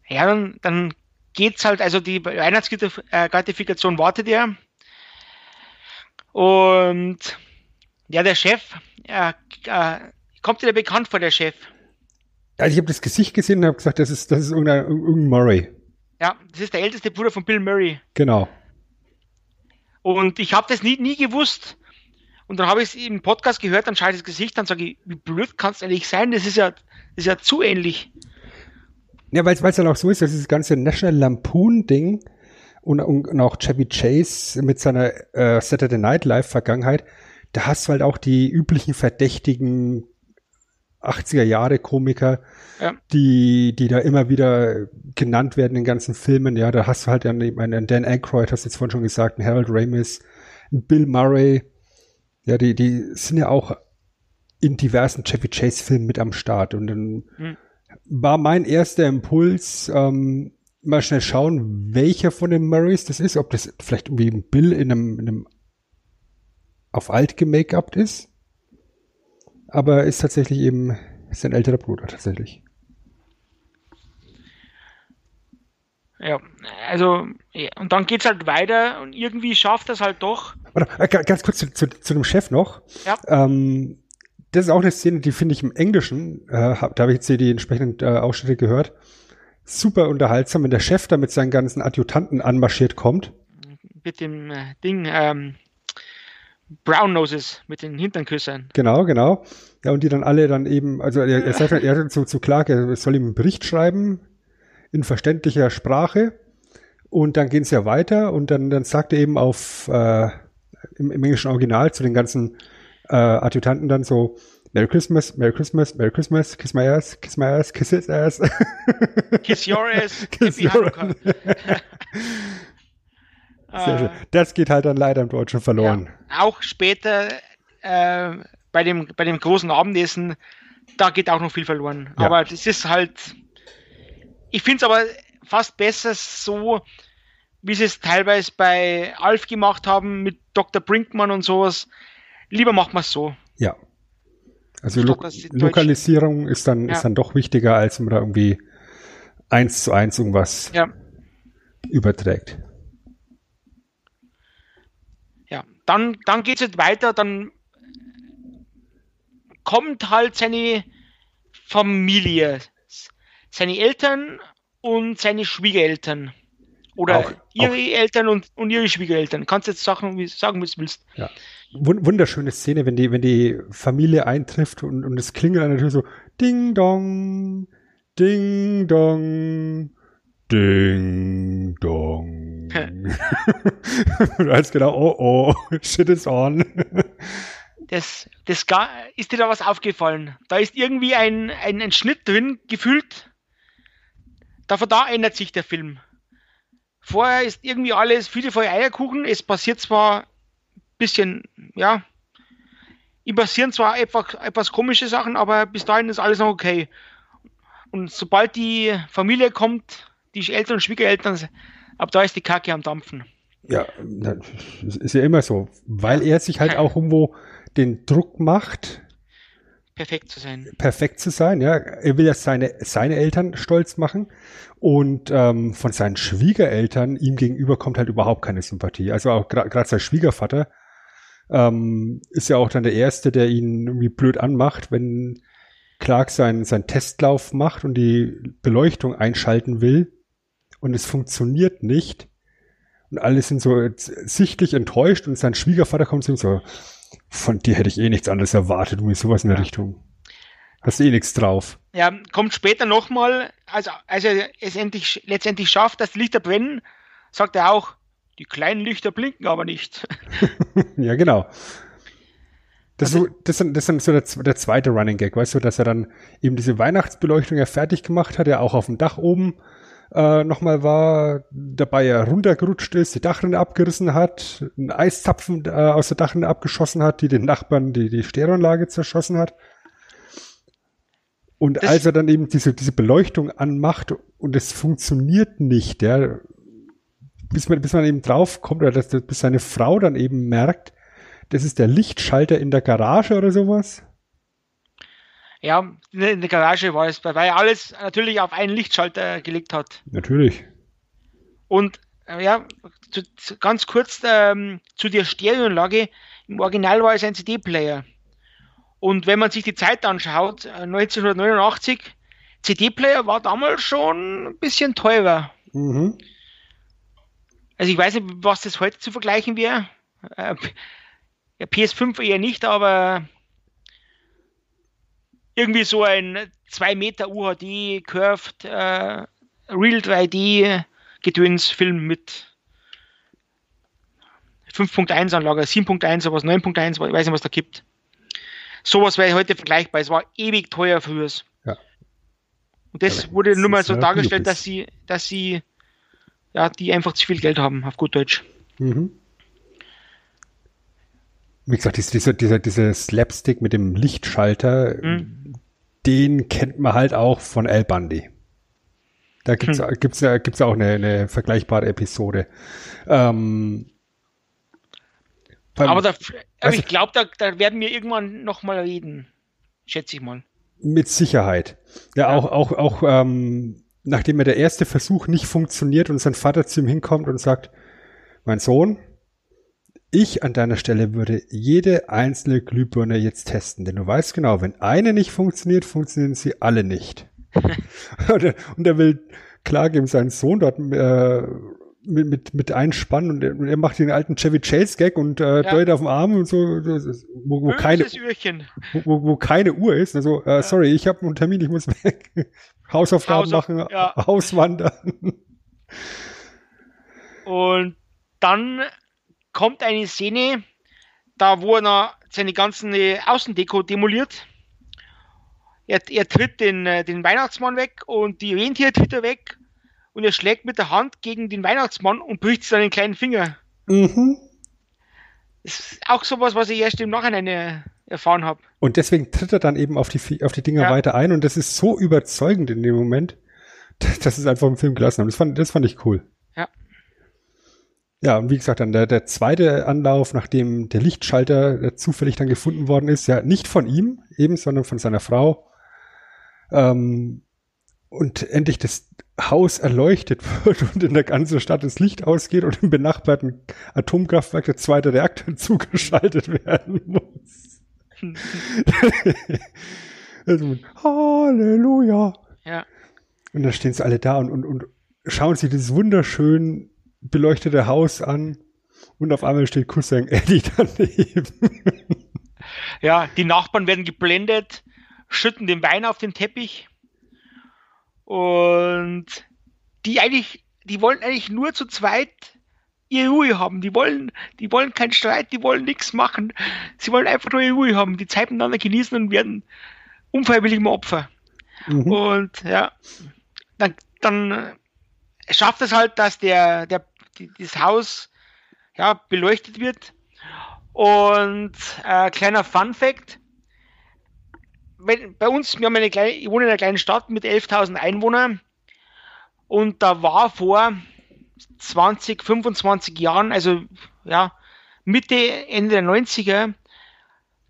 Ja, dann, dann geht's halt, also die Weihnachtsgratifikation wartet ja. Und ja, der Chef, äh, äh, kommt dir der bekannt vor, der Chef? Also ich habe das Gesicht gesehen und habe gesagt, das ist, das ist irgendein, irgendein Murray. Ja, das ist der älteste Bruder von Bill Murray. Genau. Und ich habe das nie, nie gewusst. Und dann habe ich es im Podcast gehört, dann schaue ich das Gesicht, dann sage ich, wie blöd kann es eigentlich sein? Das ist ja, das ist ja zu ähnlich. Ja, weil es dann auch so ist, dass dieses ganze National Lampoon-Ding und, und, auch Chevy Chase mit seiner äh, Saturday Night Live-Vergangenheit, da hast du halt auch die üblichen verdächtigen 80er Jahre Komiker, ja. die, die da immer wieder genannt werden in ganzen Filmen. Ja, da hast du halt einen Dan Aykroyd, hast du jetzt vorhin schon gesagt, einen Harold Ramis, einen Bill Murray. Ja, die, die sind ja auch in diversen Chevy Chase Filmen mit am Start. Und dann hm. war mein erster Impuls, ähm, mal schnell schauen, welcher von den Murrays das ist, ob das vielleicht irgendwie ein Bill in einem, in einem auf alt gemake-upt ist aber ist tatsächlich eben sein älterer Bruder tatsächlich. Ja, also, ja, und dann geht's halt weiter und irgendwie schafft das halt doch. Oder, äh, ganz kurz zu, zu, zu dem Chef noch. Ja. Ähm, das ist auch eine Szene, die finde ich im Englischen, äh, hab, da habe ich jetzt hier die entsprechenden äh, Ausschnitte gehört, super unterhaltsam, wenn der Chef da mit seinen ganzen Adjutanten anmarschiert kommt. Mit dem äh, Ding, ähm, Brown Noses mit den Hinternküssern. Genau, genau. Ja, und die dann alle dann eben, also er, er sagt, er hat zu, zu Clark, er soll ihm einen Bericht schreiben in verständlicher Sprache. Und dann gehen sie ja weiter und dann, dann sagt er eben auf äh, im, im englischen Original zu den ganzen äh, Adjutanten dann so, Merry Christmas, Merry Christmas, Merry Christmas, kiss my ass, kiss my ass, kiss his ass. kiss your ass, kiss your Sehr schön. Das geht halt dann leider im Deutschen verloren. Ja, auch später äh, bei, dem, bei dem großen Abendessen, da geht auch noch viel verloren. Ja. Aber das ist halt. Ich finde es aber fast besser so, wie sie es teilweise bei Alf gemacht haben mit Dr. Brinkmann und sowas. Lieber macht man es so. Ja. Also Lo Lokalisierung ist dann, ja. ist dann doch wichtiger, als wenn man da irgendwie eins zu eins irgendwas überträgt dann, dann geht es halt weiter, dann kommt halt seine Familie, seine Eltern und seine Schwiegereltern. Oder auch, ihre auch. Eltern und, und ihre Schwiegereltern. Kannst jetzt sagen, wie, sagen, wie du willst. Ja. Wunderschöne Szene, wenn die, wenn die Familie eintrifft und, und es klingelt an der Tür so Ding Dong, Ding Dong. Ding dong. du weißt genau, oh oh, shit is on. das, das ist dir da was aufgefallen? Da ist irgendwie ein, ein, ein Schnitt drin, gefühlt. Da, da ändert sich der Film. Vorher ist irgendwie alles viele Feuer Eierkuchen. Es passiert zwar ein bisschen, ja, ihm passieren zwar etwas, etwas komische Sachen, aber bis dahin ist alles noch okay. Und sobald die Familie kommt, die Eltern und Schwiegereltern, ab da ist die Kacke am Dampfen. Ja, das ist ja immer so, weil er sich halt auch irgendwo den Druck macht, perfekt zu sein. Perfekt zu sein, ja. Er will ja seine, seine Eltern stolz machen und ähm, von seinen Schwiegereltern ihm gegenüber kommt halt überhaupt keine Sympathie. Also auch gerade sein Schwiegervater ähm, ist ja auch dann der Erste, der ihn irgendwie blöd anmacht, wenn Clark seinen, seinen Testlauf macht und die Beleuchtung einschalten will und es funktioniert nicht. Und alle sind so sichtlich enttäuscht und sein Schwiegervater kommt zu ihm so, von dir hätte ich eh nichts anderes erwartet, irgendwie sowas in der ja. Richtung. Hast eh nichts drauf. Ja, kommt später nochmal, also als er es endlich, letztendlich schafft, dass die Lichter brennen, sagt er auch, die kleinen Lichter blinken aber nicht. ja, genau. Das, also, so, das, sind, das sind so der, der, zweite Running Gag, weißt du, dass er dann eben diese Weihnachtsbeleuchtung ja fertig gemacht hat, er auch auf dem Dach oben äh, nochmal war, dabei er runtergerutscht ist, die Dachrinne abgerissen hat, einen Eiszapfen äh, aus der Dachrinne abgeschossen hat, die den Nachbarn die, die Stereoanlage zerschossen hat. Und das als er dann eben diese, diese Beleuchtung anmacht und es funktioniert nicht, ja, bis man, bis man eben drauf kommt, oder dass, bis seine Frau dann eben merkt, das ist der Lichtschalter in der Garage oder sowas. Ja, in der Garage war es, weil er alles natürlich auf einen Lichtschalter gelegt hat. Natürlich. Und äh, ja, zu, zu, ganz kurz ähm, zu der Stereoanlage. Im Original war es ein CD-Player. Und wenn man sich die Zeit anschaut, 1989, äh, CD-Player war damals schon ein bisschen teurer. Mhm. Also ich weiß nicht, was das heute zu vergleichen wäre. Äh, ja, PS5 eher nicht, aber irgendwie so ein 2 Meter UHD Curved äh, Real 3D Gedöns-Film mit 5.1 Anlage, 7.1, sowas, 9.1, ich weiß nicht, was da gibt. Sowas wäre heute vergleichbar. Es war ewig teuer früher. Ja. Und das ja, wurde nur mal so dargestellt, dass sie, dass sie, ja, die einfach zu viel Geld haben, auf gut Deutsch. Mhm. Wie gesagt, dieser, dieser, dieser Slapstick mit dem Lichtschalter, mhm. den kennt man halt auch von El Bundy. Da gibt's, hm. gibt's, gibt's auch eine, eine vergleichbare Episode. Ähm, aber, da, aber ich glaube, da, da werden wir irgendwann noch mal reden. Schätze ich mal. Mit Sicherheit. Ja, ja. auch, auch, auch ähm, nachdem ja der erste Versuch nicht funktioniert und sein Vater zu ihm hinkommt und sagt, mein Sohn, ich an deiner Stelle würde jede einzelne Glühbirne jetzt testen, denn du weißt genau, wenn eine nicht funktioniert, funktionieren sie alle nicht. und er will klar geben, seinen Sohn dort äh, mit, mit, mit einspannen und er, und er macht den alten Chevy Chase Gag und äh, ja. deutet auf dem Arm und so, wo, wo keine wo, wo, keine Uhr ist. Also äh, ja. sorry, ich habe einen Termin, ich muss weg. Hausaufgaben Hausauf machen, ja. auswandern. Und dann kommt eine Szene, da wo er seine ganzen äh, Außendeko demoliert er, er tritt den, äh, den Weihnachtsmann weg und die Rentier tritt er weg und er schlägt mit der Hand gegen den Weihnachtsmann und bricht seinen kleinen Finger. Mhm. Das ist auch sowas, was ich erst im Nachhinein äh, erfahren habe. Und deswegen tritt er dann eben auf die, auf die Dinger ja. weiter ein und das ist so überzeugend in dem Moment, dass es einfach im Film gelassen haben. Das fand, das fand ich cool. Ja. Ja, und wie gesagt, dann der, der zweite Anlauf, nachdem der Lichtschalter äh, zufällig dann gefunden worden ist, ja, nicht von ihm eben, sondern von seiner Frau, ähm, und endlich das Haus erleuchtet wird und in der ganzen Stadt das Licht ausgeht und im benachbarten Atomkraftwerk der zweite Reaktor zugeschaltet werden muss. also, Halleluja. Ja. Und dann stehen sie alle da und, und, und schauen sich dieses wunderschön beleuchtete Haus an und auf einmal steht Cousin Eddie daneben. ja, die Nachbarn werden geblendet schütten den Wein auf den Teppich und die eigentlich, die wollen eigentlich nur zu zweit ihre Ruhe haben. Die wollen, die wollen keinen Streit, die wollen nichts machen. Sie wollen einfach nur ihre Ruhe haben, die Zeit miteinander genießen und werden unfreiwillig im Opfer. Mhm. Und ja, dann, dann schafft es halt, dass der, der, die, das Haus ja, beleuchtet wird. Und äh, kleiner Fun Fact: bei uns, wir haben eine kleine, ich wohne in einer kleinen Stadt mit 11.000 Einwohnern und da war vor 20, 25 Jahren, also ja, Mitte, Ende der 90er,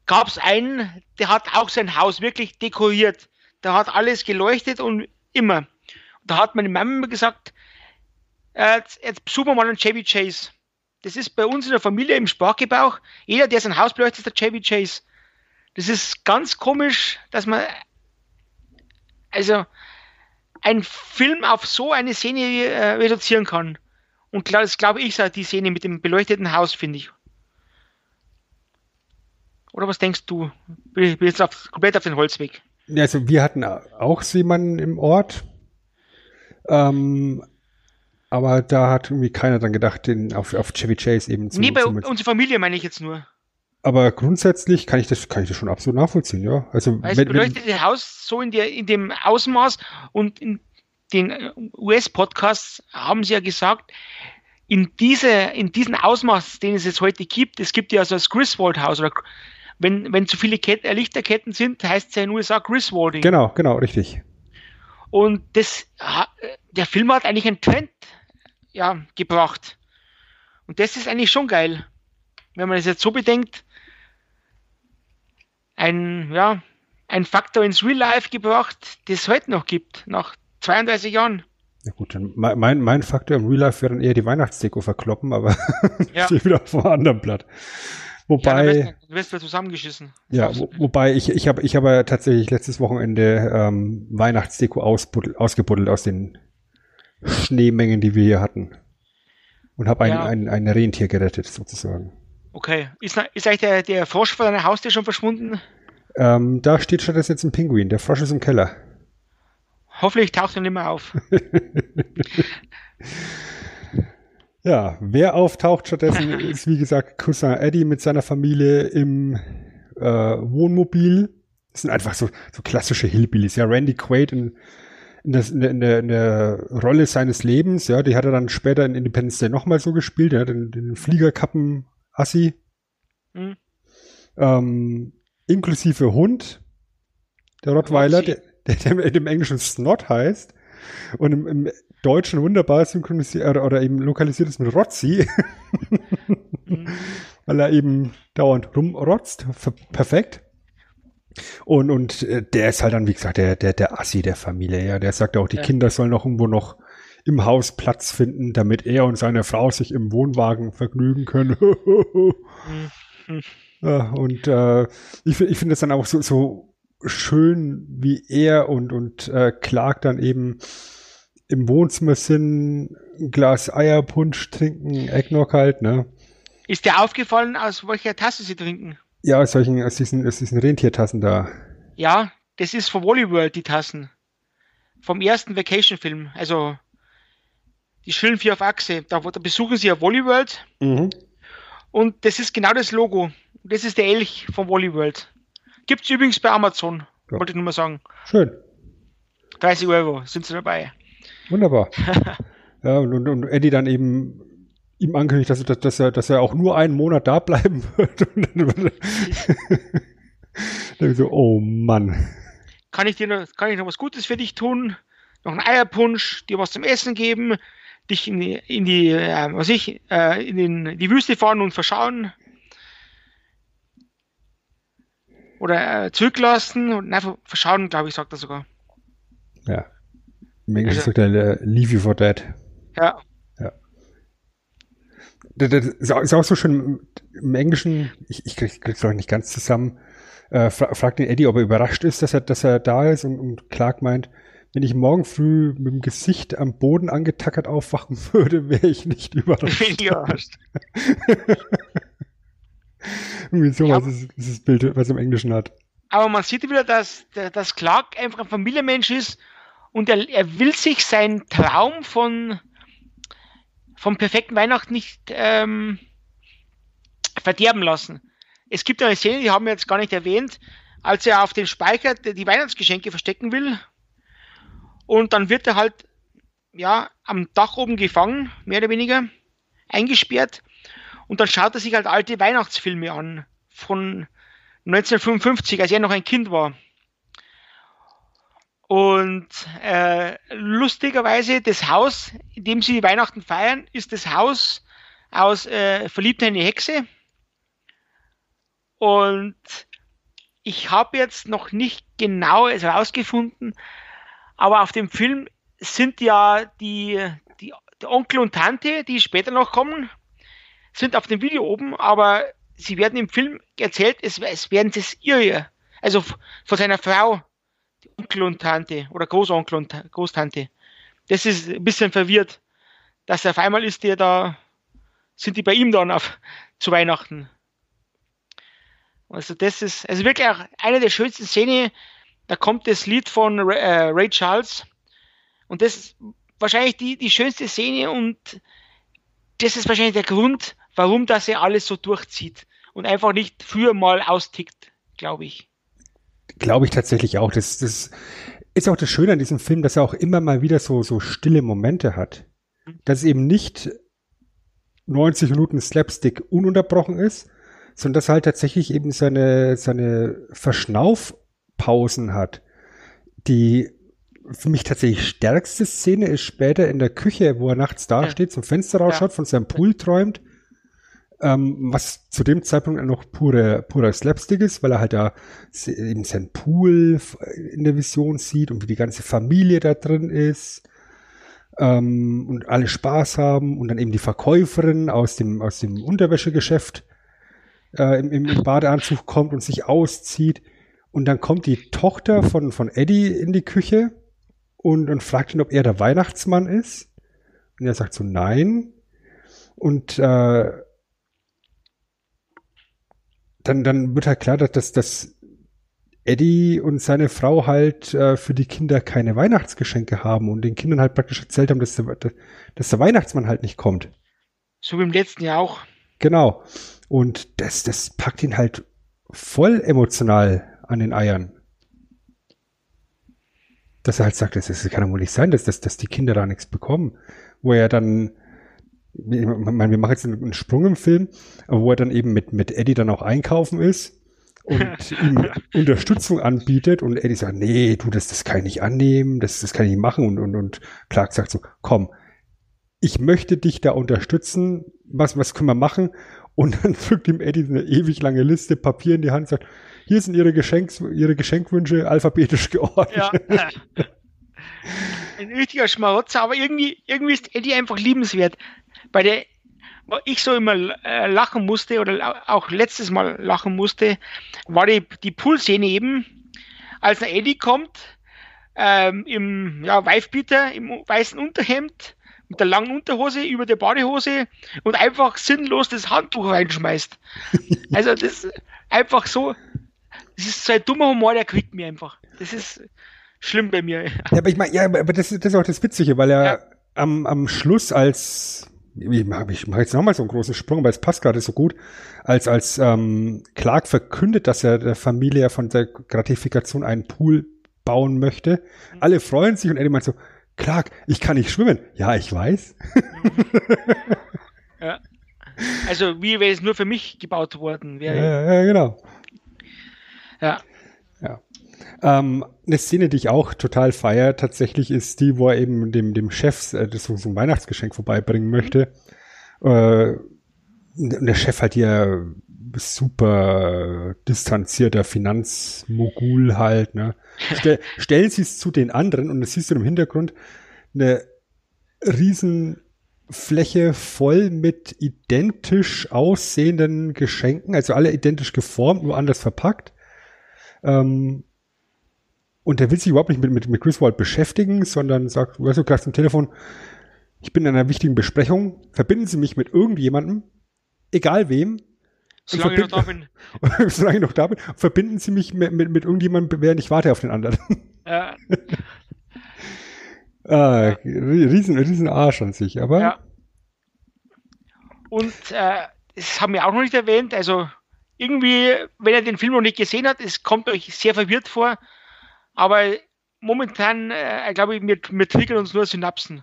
gab es einen, der hat auch sein Haus wirklich dekoriert. Der hat alles geleuchtet und immer. Und da hat meine Mama gesagt, jetzt, jetzt besuchen wir mal einen Chevy Chase. Das ist bei uns in der Familie im Sprachgebrauch. Jeder, der sein Haus beleuchtet, ist der Chevy Chase. Das ist ganz komisch, dass man also einen Film auf so eine Szene äh, reduzieren kann. Und das glaube ich, die Szene mit dem beleuchteten Haus, finde ich. Oder was denkst du? Bin ich jetzt auf, komplett auf den Holzweg. Also wir hatten auch jemanden im Ort, ähm, aber da hat irgendwie keiner dann gedacht, den auf, auf Chevy Chase eben zu Nee, bei unserer Familie meine ich jetzt nur. Aber grundsätzlich kann ich das, kann ich das schon absolut nachvollziehen, ja. Also, Weil es beleuchtete Haus so in, der, in dem Ausmaß und in den US-Podcasts haben sie ja gesagt, in, diese, in diesem Ausmaß, den es jetzt heute gibt, es gibt ja so das Griswold-Haus oder wenn, wenn zu viele Ketten, äh, Lichterketten sind, heißt es ja in den USA Griswolding. Genau, genau, richtig. Und das, der Film hat eigentlich einen Trend ja, gebracht. Und das ist eigentlich schon geil. Wenn man es jetzt so bedenkt, ein, ja, ein Faktor ins Real Life gebracht, das es heute noch gibt, nach 32 Jahren. Ja gut, dann mein, mein Faktor im Real Life wäre dann eher die Weihnachtsdeko verkloppen, aber ja. steht wieder auf einem anderen Blatt. Wobei. Ja, du wirst wieder zusammengeschissen. Ja, wo, wobei ich, ich habe ich hab ja tatsächlich letztes Wochenende ähm, Weihnachtsdeko ausgebuddelt aus den Schneemengen, die wir hier hatten. Und habe ein, ja. ein, ein Rentier gerettet, sozusagen. Okay. Ist, ist eigentlich der, der Frosch vor deiner Haustür schon verschwunden? Ähm, da steht schon das jetzt ein Pinguin. Der Frosch ist im Keller. Hoffentlich taucht er nicht mehr auf. ja, wer auftaucht stattdessen ist, wie gesagt, Cousin Eddie mit seiner Familie im äh, Wohnmobil. Das sind einfach so, so klassische Hillbillies. Ja, Randy Quaid in, in, das, in, der, in, der, in der Rolle seines Lebens. Ja, die hat er dann später in Independence Day nochmal so gespielt. Ja, den, den Fliegerkappen-Assi. Mhm. Ähm, inklusive Hund. Der Rottweiler, der, der, im Englischen Snot heißt und im, im Deutschen wunderbar synchronisiert oder eben lokalisiert ist mit Rotzi, mhm. weil er eben dauernd rumrotzt. Perfekt. Und, und äh, der ist halt dann, wie gesagt, der, der, der Assi der Familie, ja. Der sagt auch, die ja. Kinder sollen noch irgendwo noch im Haus Platz finden, damit er und seine Frau sich im Wohnwagen vergnügen können. mhm. ja, und äh, ich, ich finde es dann auch so, so schön, wie er und, und äh, Clark dann eben im Wohnzimmer sind, ein Glas Eierpunsch trinken, Eggnog halt, ne? Ist dir aufgefallen, aus welcher Tasse sie trinken? Ja, aus solchen, aus diesen, aus diesen Rentiertassen da. Ja, das ist von Wally World, die Tassen. Vom ersten Vacation-Film. Also, die schönen vier auf Achse. Da, da besuchen sie ja Wally World. Mhm. Und das ist genau das Logo. Das ist der Elch von Wally World. Gibt es übrigens bei Amazon. Ja. Wollte ich nur mal sagen. Schön. 30 Euro sind sie dabei. Wunderbar. ja, und, und Eddie dann eben ihm ankündigt, dass, dass, dass, er, dass er auch nur einen Monat da bleiben wird. Dann, dann so, oh Mann. Kann ich dir noch, kann ich noch was Gutes für dich tun? Noch einen Eierpunsch, dir was zum Essen geben, dich in die, in die äh, was ich, äh, in den, die Wüste fahren und verschauen? Oder äh, zurücklassen und einfach verschauen, glaube ich, sagt er sogar. Ja. Englischen also, sagt er, leave you for dead. Ja. Das ist auch so schön im Englischen, ich, ich krieg, krieg's noch nicht ganz zusammen, äh, fra fragt den Eddie, ob er überrascht ist, dass er, dass er da ist und, und Clark meint, wenn ich morgen früh mit dem Gesicht am Boden angetackert aufwachen würde, wäre ich nicht überrascht. überrascht. Irgendwie sowas ja. ist, ist das Bild, was er im Englischen hat. Aber man sieht wieder, dass, dass Clark einfach ein Familienmensch ist und er, er will sich seinen Traum von vom perfekten Weihnachten nicht ähm, verderben lassen. Es gibt eine Szene, die haben wir jetzt gar nicht erwähnt, als er auf dem Speicher die Weihnachtsgeschenke verstecken will. Und dann wird er halt ja am Dach oben gefangen, mehr oder weniger, eingesperrt. Und dann schaut er sich halt alte Weihnachtsfilme an von 1955, als er noch ein Kind war. Und äh, lustigerweise, das Haus, in dem sie Weihnachten feiern, ist das Haus aus äh, Verliebt eine Hexe. Und ich habe jetzt noch nicht genau herausgefunden, aber auf dem Film sind ja die, die, die Onkel und Tante, die später noch kommen, sind auf dem Video oben, aber sie werden im Film erzählt, es, es werden das ihre, also von seiner Frau Onkel und Tante oder Großonkel und Großtante. Das ist ein bisschen verwirrt, dass auf einmal ist der da, sind die bei ihm dann auf, zu Weihnachten. Also das ist, also wirklich auch eine der schönsten Szenen, da kommt das Lied von Ray, äh, Ray Charles und das ist wahrscheinlich die, die schönste Szene und das ist wahrscheinlich der Grund, warum das er alles so durchzieht und einfach nicht früher mal austickt, glaube ich. Glaube ich tatsächlich auch. Das, das ist auch das Schöne an diesem Film, dass er auch immer mal wieder so, so stille Momente hat. Dass es eben nicht 90 Minuten Slapstick ununterbrochen ist, sondern dass er halt tatsächlich eben seine, seine Verschnaufpausen hat. Die für mich tatsächlich stärkste Szene ist später in der Küche, wo er nachts dasteht, zum Fenster rausschaut, von seinem Pool träumt ähm, was zu dem Zeitpunkt noch pure, purer Slapstick ist, weil er halt da eben sein Pool in der Vision sieht und wie die ganze Familie da drin ist ähm, und alle Spaß haben und dann eben die Verkäuferin aus dem, aus dem Unterwäschegeschäft äh, im, im Badeanzug kommt und sich auszieht und dann kommt die Tochter von, von Eddie in die Küche und, und fragt ihn, ob er der Weihnachtsmann ist. Und er sagt so, nein. Und äh, dann, dann wird halt klar, dass, dass, Eddie und seine Frau halt äh, für die Kinder keine Weihnachtsgeschenke haben und den Kindern halt praktisch erzählt haben, dass der, dass der Weihnachtsmann halt nicht kommt. So wie im letzten Jahr auch. Genau. Und das, das packt ihn halt voll emotional an den Eiern. Dass er halt sagt, das, das kann ja wohl nicht sein, dass, dass, dass die Kinder da nichts bekommen. Wo er dann, ich meine, wir machen jetzt einen Sprung im Film, aber wo er dann eben mit, mit Eddie dann auch einkaufen ist und ihm Unterstützung anbietet und Eddie sagt, nee, du, das, das kann ich nicht annehmen, das, das kann ich nicht machen und, und, und Clark sagt so, komm, ich möchte dich da unterstützen, was, was können wir machen? Und dann drückt ihm Eddie eine ewig lange Liste Papier in die Hand und sagt, hier sind ihre, Geschenks, ihre Geschenkwünsche alphabetisch geordnet. Ja. Ein richtiger Schmarotzer, aber irgendwie, irgendwie ist Eddie einfach liebenswert. Bei der wo ich so immer äh, lachen musste oder auch letztes Mal lachen musste, war die, die Poolszene eben, als ein Eddie kommt, ähm, im ja, Weifbitter, im weißen Unterhemd, mit der langen Unterhose über der Badehose und einfach sinnlos das Handtuch reinschmeißt. also das ist einfach so, das ist so ein dummer Humor, der kriegt mir einfach. Das ist schlimm bei mir. Ja, aber ich meine, ja, aber das, das ist auch das Witzige, weil er ja. am, am Schluss als ich mache mach jetzt nochmal so einen großen Sprung, weil es passt gerade so gut, als als ähm, Clark verkündet, dass er der Familie von der Gratifikation einen Pool bauen möchte. Mhm. Alle freuen sich und Eddie meint so, Clark, ich kann nicht schwimmen. Ja, ich weiß. ja. Also wie wäre es nur für mich gebaut worden wäre. Ja, ja, genau. Ja. Ja. Ähm, eine Szene, die ich auch total feiere, tatsächlich ist die, wo er eben dem, dem Chef äh, das so, ein Weihnachtsgeschenk vorbeibringen möchte. Äh, der Chef halt hier super distanzierter Finanzmogul halt, ne. Stell, stellen sie es zu den anderen und das siehst du im Hintergrund eine Riesenfläche voll mit identisch aussehenden Geschenken, also alle identisch geformt, nur anders verpackt. Ähm, und der will sich überhaupt nicht mit, mit, mit Griswold beschäftigen, sondern sagt, weißt du, gleich zum Telefon, ich bin in einer wichtigen Besprechung, verbinden Sie mich mit irgendjemandem, egal wem. Solange ich noch da bin. solange ich noch da bin, verbinden Sie mich mit, mit, mit irgendjemandem, während ich warte auf den anderen. Ja. ah, riesen, riesen Arsch an sich, aber. Ja. Und äh, das haben wir auch noch nicht erwähnt, also irgendwie, wenn er den Film noch nicht gesehen hat, es kommt euch sehr verwirrt vor, aber momentan, äh, glaube ich, wir, wir triggern uns nur Synapsen.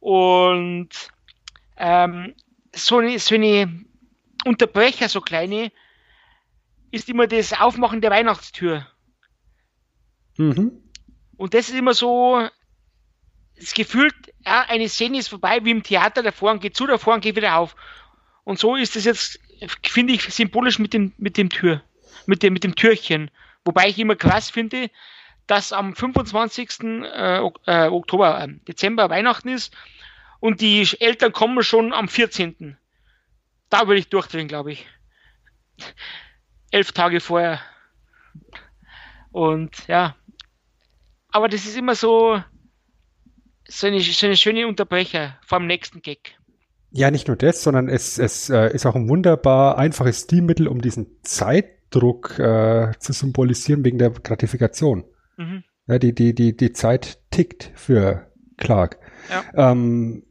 Und ähm, so, eine, so eine Unterbrecher, so kleine, ist immer das Aufmachen der Weihnachtstür. Mhm. Und das ist immer so, das Gefühl, ja, eine Szene ist vorbei, wie im Theater, der Vorhang geht zu, der Vorhang geht wieder auf. Und so ist es jetzt, finde ich, symbolisch mit dem, mit dem Tür, mit dem, mit dem Türchen. Wobei ich immer krass finde, dass am 25. Äh, äh, Oktober, äh, Dezember Weihnachten ist und die Eltern kommen schon am 14. Da würde ich durchdrehen, glaube ich. Elf Tage vorher. Und ja, aber das ist immer so, so eine, so eine schöne Unterbrecher vom nächsten Gag. Ja, nicht nur das, sondern es, es äh, ist auch ein wunderbar einfaches Stilmittel, um diesen Zeit Zeitdruck äh, zu symbolisieren wegen der Gratifikation. Mhm. Ja, die, die, die, die Zeit tickt für Clark. Ja. Ähm,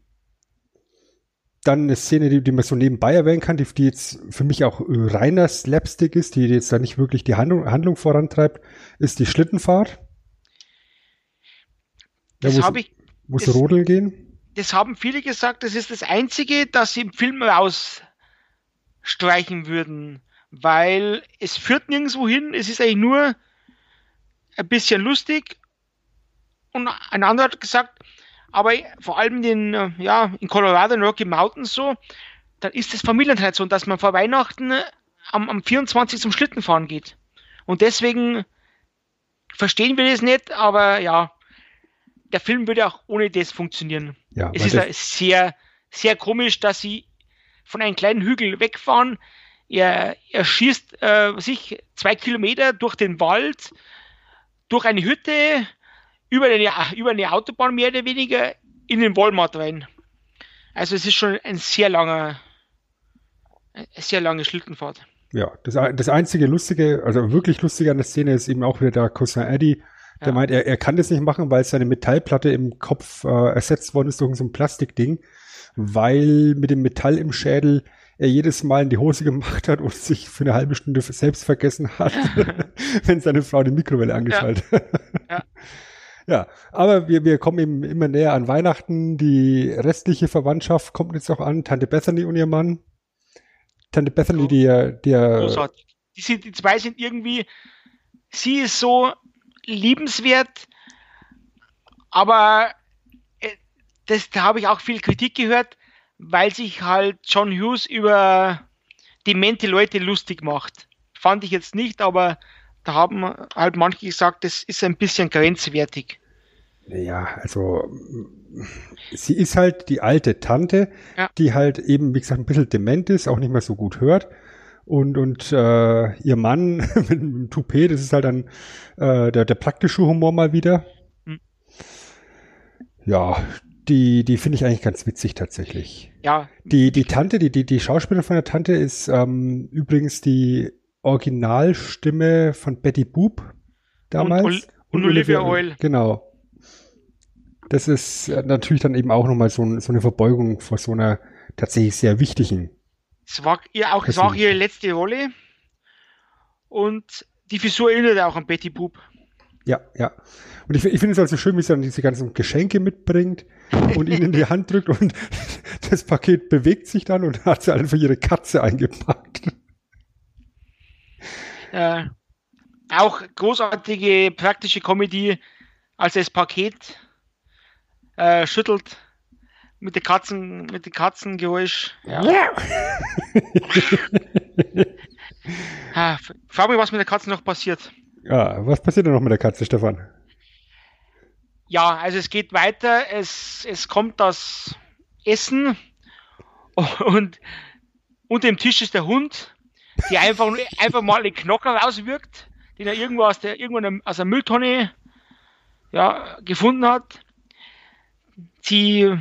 dann eine Szene, die, die man so nebenbei erwähnen kann, die, die jetzt für mich auch reiner Slapstick ist, die jetzt da nicht wirklich die Handlung, Handlung vorantreibt, ist die Schlittenfahrt. Das ja, habe ich. Muss rodeln gehen? Das haben viele gesagt, das ist das Einzige, das sie im Film rausstreichen würden weil es führt nirgendwo hin, es ist eigentlich nur ein bisschen lustig. Und ein anderer hat gesagt, aber vor allem in, ja, in Colorado, in Rocky Mountains so, dann ist es Familientradition, dass man vor Weihnachten am, am 24. zum Schlittenfahren geht. Und deswegen verstehen wir das nicht, aber ja, der Film würde auch ohne das funktionieren. Ja, es ist das- sehr, sehr komisch, dass sie von einem kleinen Hügel wegfahren. Er, er schießt äh, sich zwei Kilometer durch den Wald, durch eine Hütte, über eine, über eine Autobahn mehr oder weniger in den Walmart rein. Also es ist schon ein sehr langer, eine sehr lange Schlittenfahrt. Ja, das, das einzige Lustige, also wirklich Lustige an der Szene ist eben auch wieder der Cousin Eddie, der Ja. meint, er, er kann das nicht machen, weil seine Metallplatte im Kopf äh, ersetzt worden ist durch so ein Plastikding, weil mit dem Metall im Schädel er jedes Mal in die Hose gemacht hat und sich für eine halbe Stunde selbst vergessen hat, wenn seine Frau die Mikrowelle angeschaltet hat. Ja. Ja, aber wir, wir kommen eben immer näher an Weihnachten. Die restliche Verwandtschaft kommt jetzt auch an. Tante Bethany und ihr Mann. Tante Bethany, Cool. die ja, die ja Großartig. Die, sind, die zwei sind irgendwie, sie ist so liebenswert, aber äh, das, da habe ich auch viel Kritik gehört, weil sich halt John Hughes über demente Leute lustig macht. Fand ich jetzt nicht, aber da haben halt manche gesagt, das ist ein bisschen grenzwertig. Ja, also sie ist halt die alte Tante, Ja. die halt eben, wie gesagt, ein bisschen dement ist, auch nicht mehr so gut hört. Und, und äh, ihr Mann mit dem Toupet, das ist halt dann äh, der, der praktische Humor mal wieder. Hm. Ja, die, die finde ich eigentlich ganz witzig tatsächlich. Ja, Die, die Tante, die, die, die Schauspielerin von der Tante ist ähm, übrigens die Originalstimme von Betty Boop damals. Ol- und Olivia Oil. Genau. Das ist äh, natürlich dann eben auch nochmal so, so eine Verbeugung vor so einer tatsächlich sehr wichtigen. es war, ihr auch, es war auch ihre letzte Rolle und die Frisur erinnert auch an Betty Boop. Ja, ja. Und ich, ich finde es also schön, wie sie dann diese ganzen Geschenke mitbringt und ihnen in die Hand drückt und das Paket bewegt sich dann und hat sie einfach ihre Katze eingepackt. Äh, auch großartige praktische Comedy, als er das Paket äh, schüttelt mit der Katzen, mit dem Katzengeräusch. Ja. ah, f- frag mich, was mit der Katze noch passiert. Ja, was passiert denn noch mit der Katze, Stefan? Ja, also es geht weiter. Es, es kommt das Essen und unter dem Tisch ist der Hund, der einfach, einfach mal den Knochen rauswirkt, den er irgendwo aus der, irgendwo aus der Mülltonne ja, gefunden hat. Sie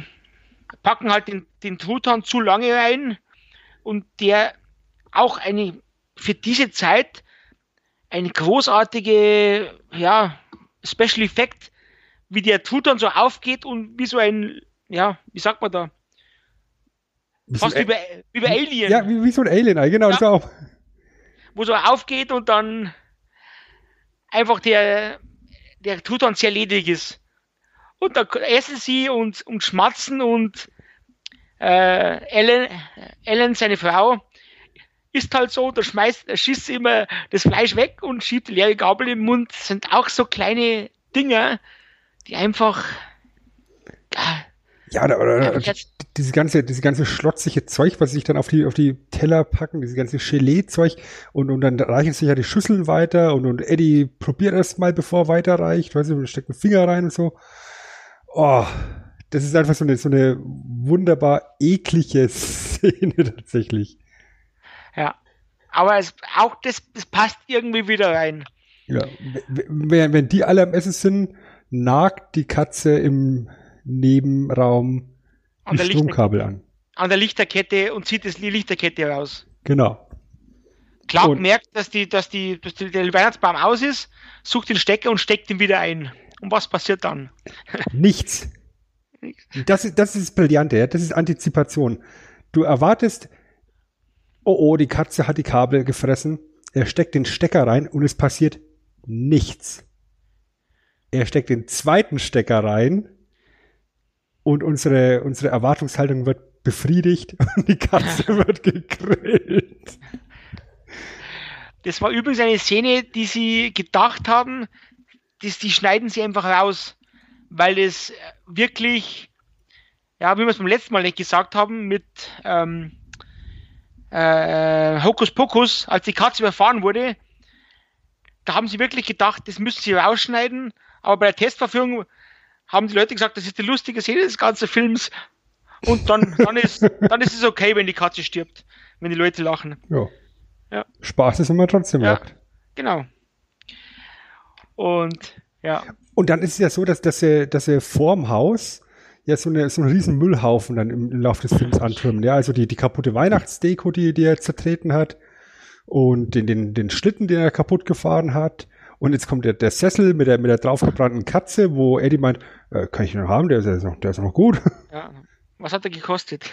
packen halt den, den Truthahn zu lange rein und der auch eine für diese Zeit eine großartige ja, Special Effect, wie der Truthahn so aufgeht und wie so ein, ja, wie sagt man da, Wie fast so ein- über, über Alien, Ja, wie, wie so ein Alien, genau, das Ja. auch. wo so aufgeht und dann einfach der, der Truthahn sehr ledig ist. Und da essen sie und, und schmatzen und äh, Ellen, Ellen, seine Frau, ist halt so, da schmeißt, da schießt immer das Fleisch weg und schiebt die leere Gabel im Mund. Das sind auch so kleine Dinger, die einfach Ja, oder, oder, oder diese ganze, diese ganze schlotzige Zeug, was sie sich dann auf die, auf die Teller packen, diese ganze Gelee-Zeug und, und dann reichen sich ja die Schüsseln weiter und, und Eddie probiert erst mal, bevor er weiterreicht, weißt du, und steckt einen Finger rein und so. Oh, das ist einfach so eine, so eine wunderbar eklige Szene tatsächlich. Ja. Aber es, auch das, das passt irgendwie wieder rein. Ja, wenn, wenn die alle am Essen sind, nagt die Katze im Nebenraum An Lichter, Stromkabel an. an der Lichterkette und zieht das, die Lichterkette raus. Genau. Clark Und- merkt, dass, die, dass, die, dass die, der Weihnachtsbaum aus ist, sucht den Stecker und steckt ihn wieder ein. Und was passiert dann? Nichts. Das ist, das ist das Brillante, ja? das ist Antizipation. Du erwartest, oh oh, die Katze hat die Kabel gefressen. Er steckt den Stecker rein und es passiert nichts. Er steckt den zweiten Stecker rein und unsere, unsere Erwartungshaltung wird befriedigt und die Katze wird gegrillt. Das war übrigens eine Szene, die sie gedacht haben, das, die schneiden sie einfach raus, weil es wirklich, ja, wie wir es beim letzten Mal nicht gesagt haben, mit, ähm, äh, Hokus Pokus, als die Katze überfahren wurde, da haben sie wirklich gedacht, das müssen sie rausschneiden. Aber bei der Testverführung haben die Leute gesagt, das ist die lustige Szene des ganzen Films. Und dann, dann, ist, dann ist es okay, wenn die Katze stirbt, wenn die Leute lachen. Ja. Ja. Spaß ist immer trotzdem Ja. macht. Genau. Und ja, Und dann ist es ja so, dass, dass sie, dass sie vorm Haus ja so, eine, so einen riesen Müllhaufen dann im, im Laufe des Films antürmen. Ja, also die, die kaputte Weihnachtsdeko, die, die er zertreten hat und den, den, den Schlitten, den er kaputt gefahren hat. Und jetzt kommt der, der Sessel mit der, mit der draufgebrannten Katze, wo Eddie meint, äh, kann ich ihn noch haben? Der ist, ja noch, der ist noch gut. ja. Was hat er gekostet?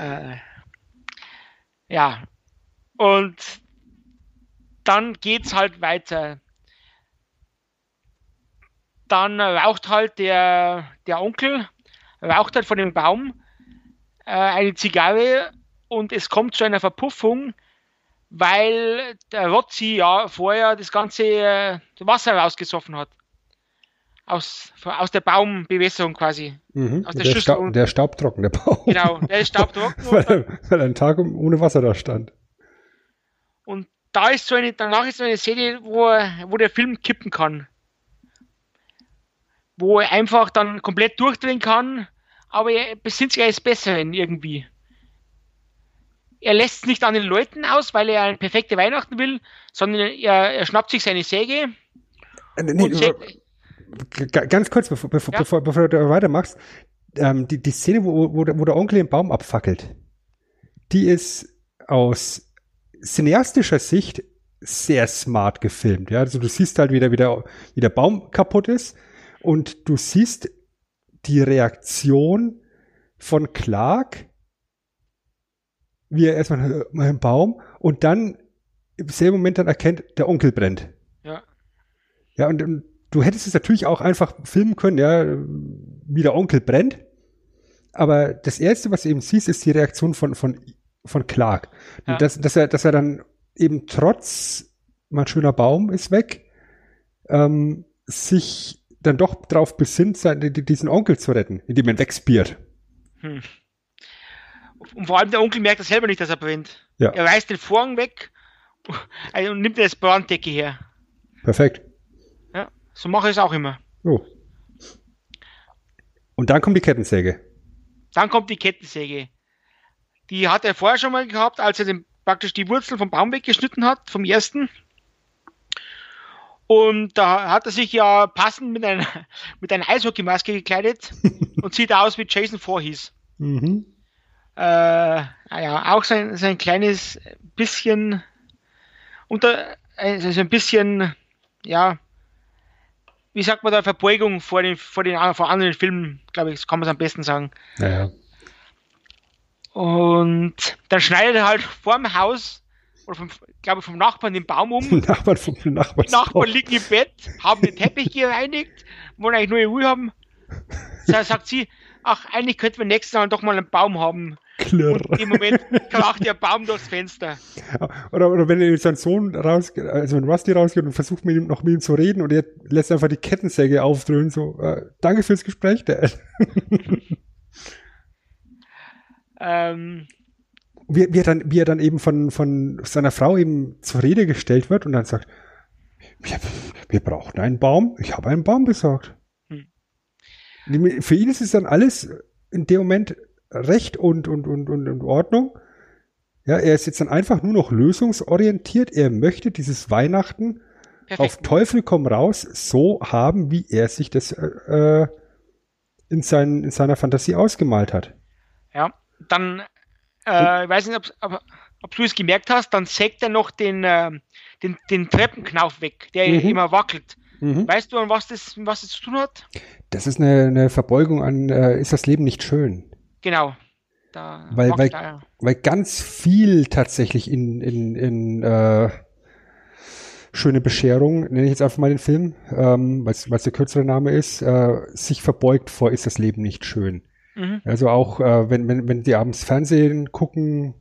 äh, ja. Und dann geht's halt weiter. Dann raucht halt der, der Onkel, raucht halt von dem Baum äh, eine Zigarre und es kommt zu einer Verpuffung, weil der Rotzi ja vorher das ganze äh, Wasser rausgesoffen hat. Aus, aus der Baumbewässerung quasi. Mhm. Aus der der, Schüssel und- der Staubtrocken, der Baum. Genau, der ist staubtrocken weil, weil einen Tag ohne Wasser da stand. und da ist so eine, danach ist so eine Szene, wo, wo der Film kippen kann. Wo er einfach dann komplett durchdrehen kann, aber er besinnt sich eines Besseren irgendwie. Er lässt es nicht an den Leuten aus, weil er eine perfekte Weihnachten will, sondern er, er schnappt sich seine Säge Äh, nee, g- Ganz kurz, bevor, bevor, Ja. bevor, bevor du weitermachst, ähm, die, die Szene, wo, wo, der- wo der Onkel den Baum abfackelt, die ist aus cineastischer Sicht sehr smart gefilmt. Ja? Also du siehst halt wieder, wie der, wie der Baum kaputt ist und du siehst die Reaktion von Clark, wie er erstmal mal im Baum und dann im selben Moment dann erkennt, der Onkel brennt. ja, Ja, und, und du hättest es natürlich auch einfach filmen können, ja, wie der Onkel brennt. Aber das Erste, was du eben siehst, ist die Reaktion von, von, von Clark. Ja. dass, dass, er, dass er dann eben trotz, mein schöner Baum ist weg, ähm, sich dann doch drauf besinnt, seinen- diesen Onkel zu retten, indem er ihn wegspiert. Hm. Und vor allem der Onkel merkt das selber nicht, dass er brennt. Ja. Er reißt den Vorhang weg und nimmt das Branddecke her. Perfekt. Ja, so mache ich es auch immer. So. Und dann kommt die Kettensäge. Dann kommt die Kettensäge. Die hat er vorher schon mal gehabt, als er den, praktisch die Wurzel vom Baum weggeschnitten hat, vom ersten. Und da hat er sich ja passend mit einer, mit einer Eishockeymaske gekleidet und sieht aus wie Jason Voorhees. Mhm. Äh, naja, auch sein, sein kleines bisschen unter, also ein bisschen, ja, wie sagt man da, Verbeugung vor den, vor den vor anderen Filmen, glaube ich, kann man es am besten sagen. Naja. Und dann schneidet er halt vorm Haus, oder vom, glaube ich, vom Nachbarn den Baum um. Nachbarn vom Nachbarn. Die Nachbarn liegen im Bett, haben den Teppich gereinigt, wollen eigentlich nur Ruhe haben. Da sagt sie, ach, eigentlich könnten wir nächstes Mal doch mal einen Baum haben. Klirr. Und im Moment kracht der Baum durchs Fenster. Oder, oder wenn er sein Sohn rausgeht, also wenn Rusty rausgeht und versucht mit ihm noch mit ihm zu reden und er lässt einfach die Kettensäge aufdröhnen, so, äh, danke fürs Gespräch, Dad. Ähm, Wie, wie, er dann, wie er dann eben von, von seiner Frau eben zur Rede gestellt wird und dann sagt, wir, wir brauchen einen Baum, ich habe einen Baum besorgt. Hm. Für ihn ist es dann alles in dem Moment Recht und, und, und, und in Ordnung. Ja, er ist jetzt dann einfach nur noch lösungsorientiert. Er möchte dieses Weihnachten auf perfekt. Teufel komm raus so haben, wie er sich das äh, äh, in, sein, in seiner Fantasie ausgemalt hat. Ja, dann, äh, ich weiß nicht, ob, ob, ob du es gemerkt hast, dann sägt er noch den, äh, den, den Treppenknauf weg, der Mhm. immer wackelt. Mhm. Weißt du, an was das, was das zu tun hat? Das ist eine, eine Verbeugung an, äh, ist das Leben nicht schön? Genau. Da Weil- weil- er. Weil ganz viel tatsächlich in, in, in äh, schöne Bescherung, nenne ich jetzt einfach mal den Film, ähm, weil es der kürzere Name ist, äh, sich verbeugt vor ist das Leben nicht schön. Mhm. Also auch, äh, wenn, wenn, wenn die abends Fernsehen gucken,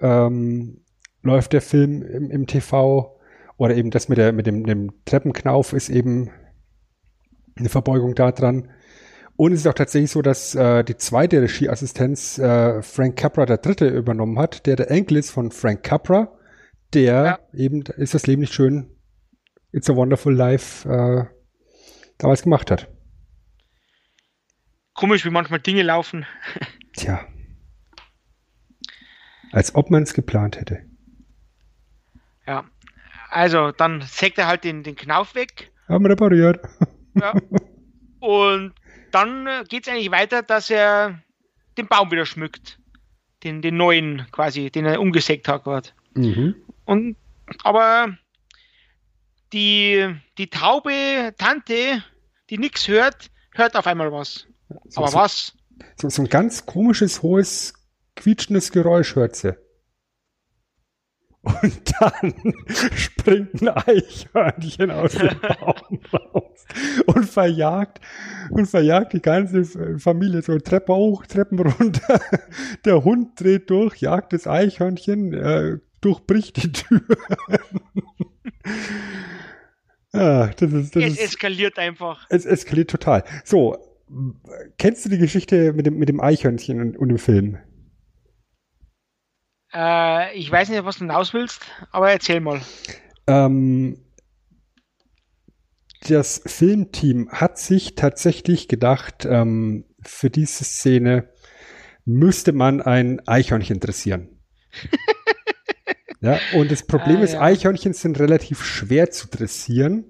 ähm, läuft der Film im, im TV oder eben das mit, der, mit dem, dem Treppenknauf ist eben eine Verbeugung da dran. Und es ist auch tatsächlich so, dass äh, die zweite Regieassistenz äh, Frank Capra der dritte übernommen hat, der der Enkel ist von Frank Capra, der ja. eben ist das Leben nicht schön, It's a Wonderful Life äh, damals gemacht hat. Komisch, wie manchmal Dinge laufen. Tja. Als ob man es geplant hätte. Ja. Also, dann sägt er halt den, den Knauf weg. Haben repariert. Ja. Und dann äh, geht es eigentlich weiter, dass er den Baum wieder schmückt. Den, den neuen quasi, den er umgesägt hat gerade. Mhm. Und aber die, die taube Tante, die nichts hört, hört auf einmal was. So, aber so, was? So, so ein ganz komisches, hohes, quietschendes Geräusch hört sie. Und dann springt ein Eichhörnchen aus dem Baum raus und verjagt und verjagt die ganze Familie so Treppe hoch, Treppen runter. Der Hund dreht durch, jagt das Eichhörnchen, äh, durchbricht die Tür. ah, das ist, das es ist, eskaliert einfach. Es eskaliert total. So, kennst du die Geschichte mit dem, mit dem Eichhörnchen und, und dem Film? Äh, ich weiß nicht, was du hinaus willst, aber erzähl mal. Ähm, das Filmteam hat sich tatsächlich gedacht, ähm, für diese Szene müsste man ein Eichhörnchen dressieren. ja, und das Problem ah, ist, ja. Eichhörnchen sind relativ schwer zu dressieren.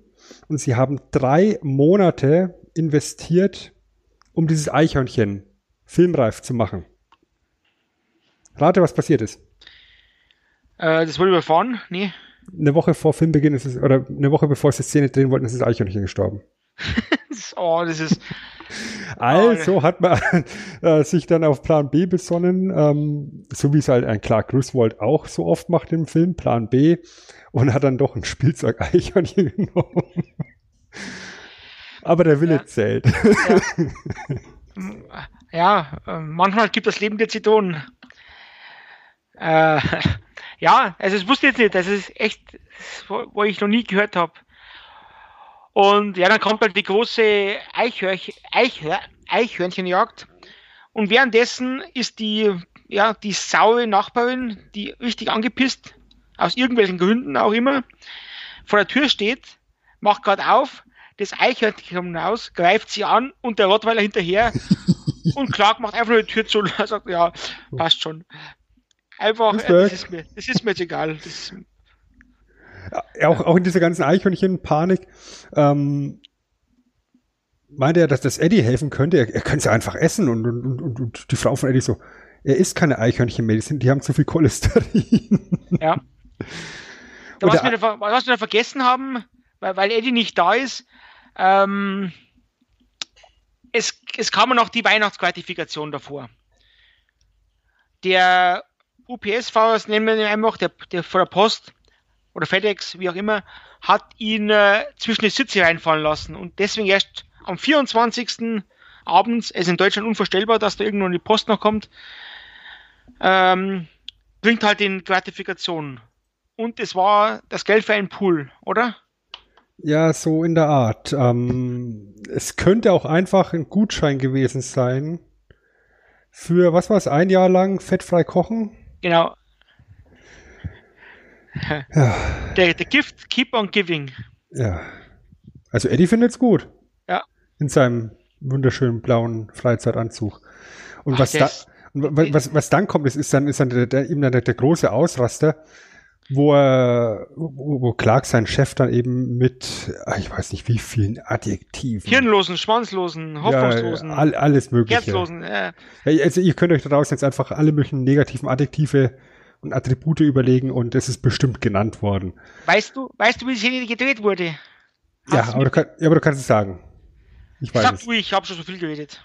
Und sie haben drei Monate investiert, um dieses Eichhörnchen filmreif zu machen. Rate, was passiert ist. Äh, das wurde überfahren? Nee. Eine Woche vor Filmbeginn ist es, oder eine Woche bevor sie Szene drehen wollten, ist das Eichhörnchen gestorben. oh, das ist. Also oh, hat man äh, sich dann auf Plan B besonnen, ähm, so wie es halt ein Clark Griswold auch so oft macht im Film, Plan B, und hat dann doch ein Spielzeug-Eichhörnchen genommen. Aber der Wille ja. zählt. Ja. ja, äh, manchmal gibt das Leben dir zu tun. Äh, ja, also das wusste ich jetzt nicht. Das ist echt, wo ich noch nie gehört habe. Und ja, dann kommt halt die große Eichhörch Eichhör Eichhörnchenjagd. Und währenddessen ist die, ja, die saure Nachbarin, die richtig angepisst, aus irgendwelchen Gründen auch immer, vor der Tür steht, macht gerade auf, das Eichhörnchen kommt raus, greift sie an und der Rottweiler hinterher und Clark macht einfach nur die Tür zu und sagt, ja, passt schon. Einfach, äh, das, ist mir, das ist mir jetzt egal. Das, ja, auch, auch in dieser ganzen Eichhörnchen-Panik ähm, meinte er, dass das Eddie helfen könnte. Er, er könnte sie einfach essen und, und, und, und die Frau von Eddie so, er isst keine Eichhörnchen mehr, die, sind, die haben zu viel Cholesterin. Ja. Da, was, wir da, was wir da vergessen haben, weil, weil Eddie nicht da ist, ähm, es, es kam noch die Weihnachtsqualifikation davor. Der UPS-Fahrer, nennen wir ihn einfach, der, der vor der Post oder FedEx, wie auch immer, hat ihn äh, zwischen die Sitze reinfallen lassen und deswegen erst am 24. abends, es ist in Deutschland unvorstellbar, dass da irgendwo die Post noch kommt, ähm, bringt halt den Gratifikation. Und es war das Geld für einen Pool, oder? Ja, so in der Art. Ähm, es könnte auch einfach ein Gutschein gewesen sein für, was war es, ein Jahr lang fettfrei kochen? Genau. Ja. Der, der Gift keep on giving. Ja. Also Eddie findet es gut. Ja. In seinem wunderschönen blauen Freizeitanzug. Und Ach, was da, was, was, was dann kommt, ist, ist dann, ist dann der, der, eben dann der, der große Ausraster, wo er, wo, wo Clark sein Chef dann eben mit, ah, ich weiß nicht wie vielen Adjektiven. Hirnlosen, schwanzlosen, hoffnungslosen. Ja, all, alles mögliche. Herzlosen, ja. Also ihr könnt euch da draußen jetzt einfach alle möglichen negativen Adjektive und Attribute überlegen und es ist bestimmt genannt worden. Weißt du, weißt du, wie die Serie gedreht wurde? ja aber, du kann, ja, aber du kannst es sagen. Ich weiß Sag es. du, ich habe schon so viel geredet.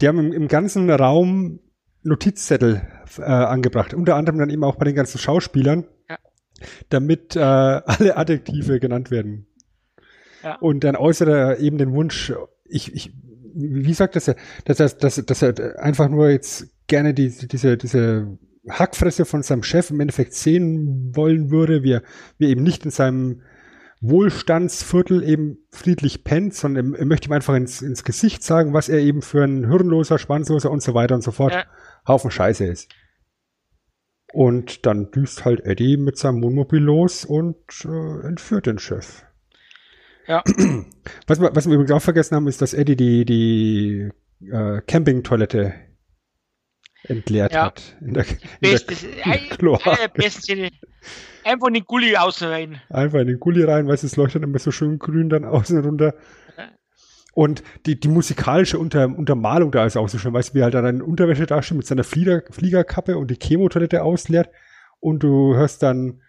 Die haben im, im ganzen Raum Notizzettel äh, angebracht. Unter anderem dann eben auch bei den ganzen Schauspielern, ja. damit äh, alle Adjektive genannt werden. Ja. Und dann äußert er eben den Wunsch, ich, ich, wie sagt das er, dass er, dass, dass er einfach nur jetzt gerne die, diese, diese Hackfresse von seinem Chef im Endeffekt sehen wollen würde, wie er, wie er eben nicht in seinem Wohlstandsviertel eben friedlich pennt, sondern er, er möchte ihm einfach ins, ins Gesicht sagen, was er eben für ein hirnloser, schwanzloser und so weiter und so fort Ja. Haufen Scheiße ist. Und dann düst halt Eddie mit seinem Wohnmobil los und äh, entführt den Chef. Ja. Was wir, was wir übrigens auch vergessen haben, ist, dass Eddie die, die äh, Campingtoilette entleert Ja. hat. In der, in Bestes, der, Kloake. eine. Einfach in den Gully außen rein. Einfach in den Gully rein, weil es leuchtet immer so schön grün dann außen runter. Und die, die musikalische Unter, Untermalung da ist auch so schön, weißt du, wie er halt dann in Unterwäsche da steht mit seiner Flieger, Fliegerkappe und die Chemotoilette ausleert und du hörst dann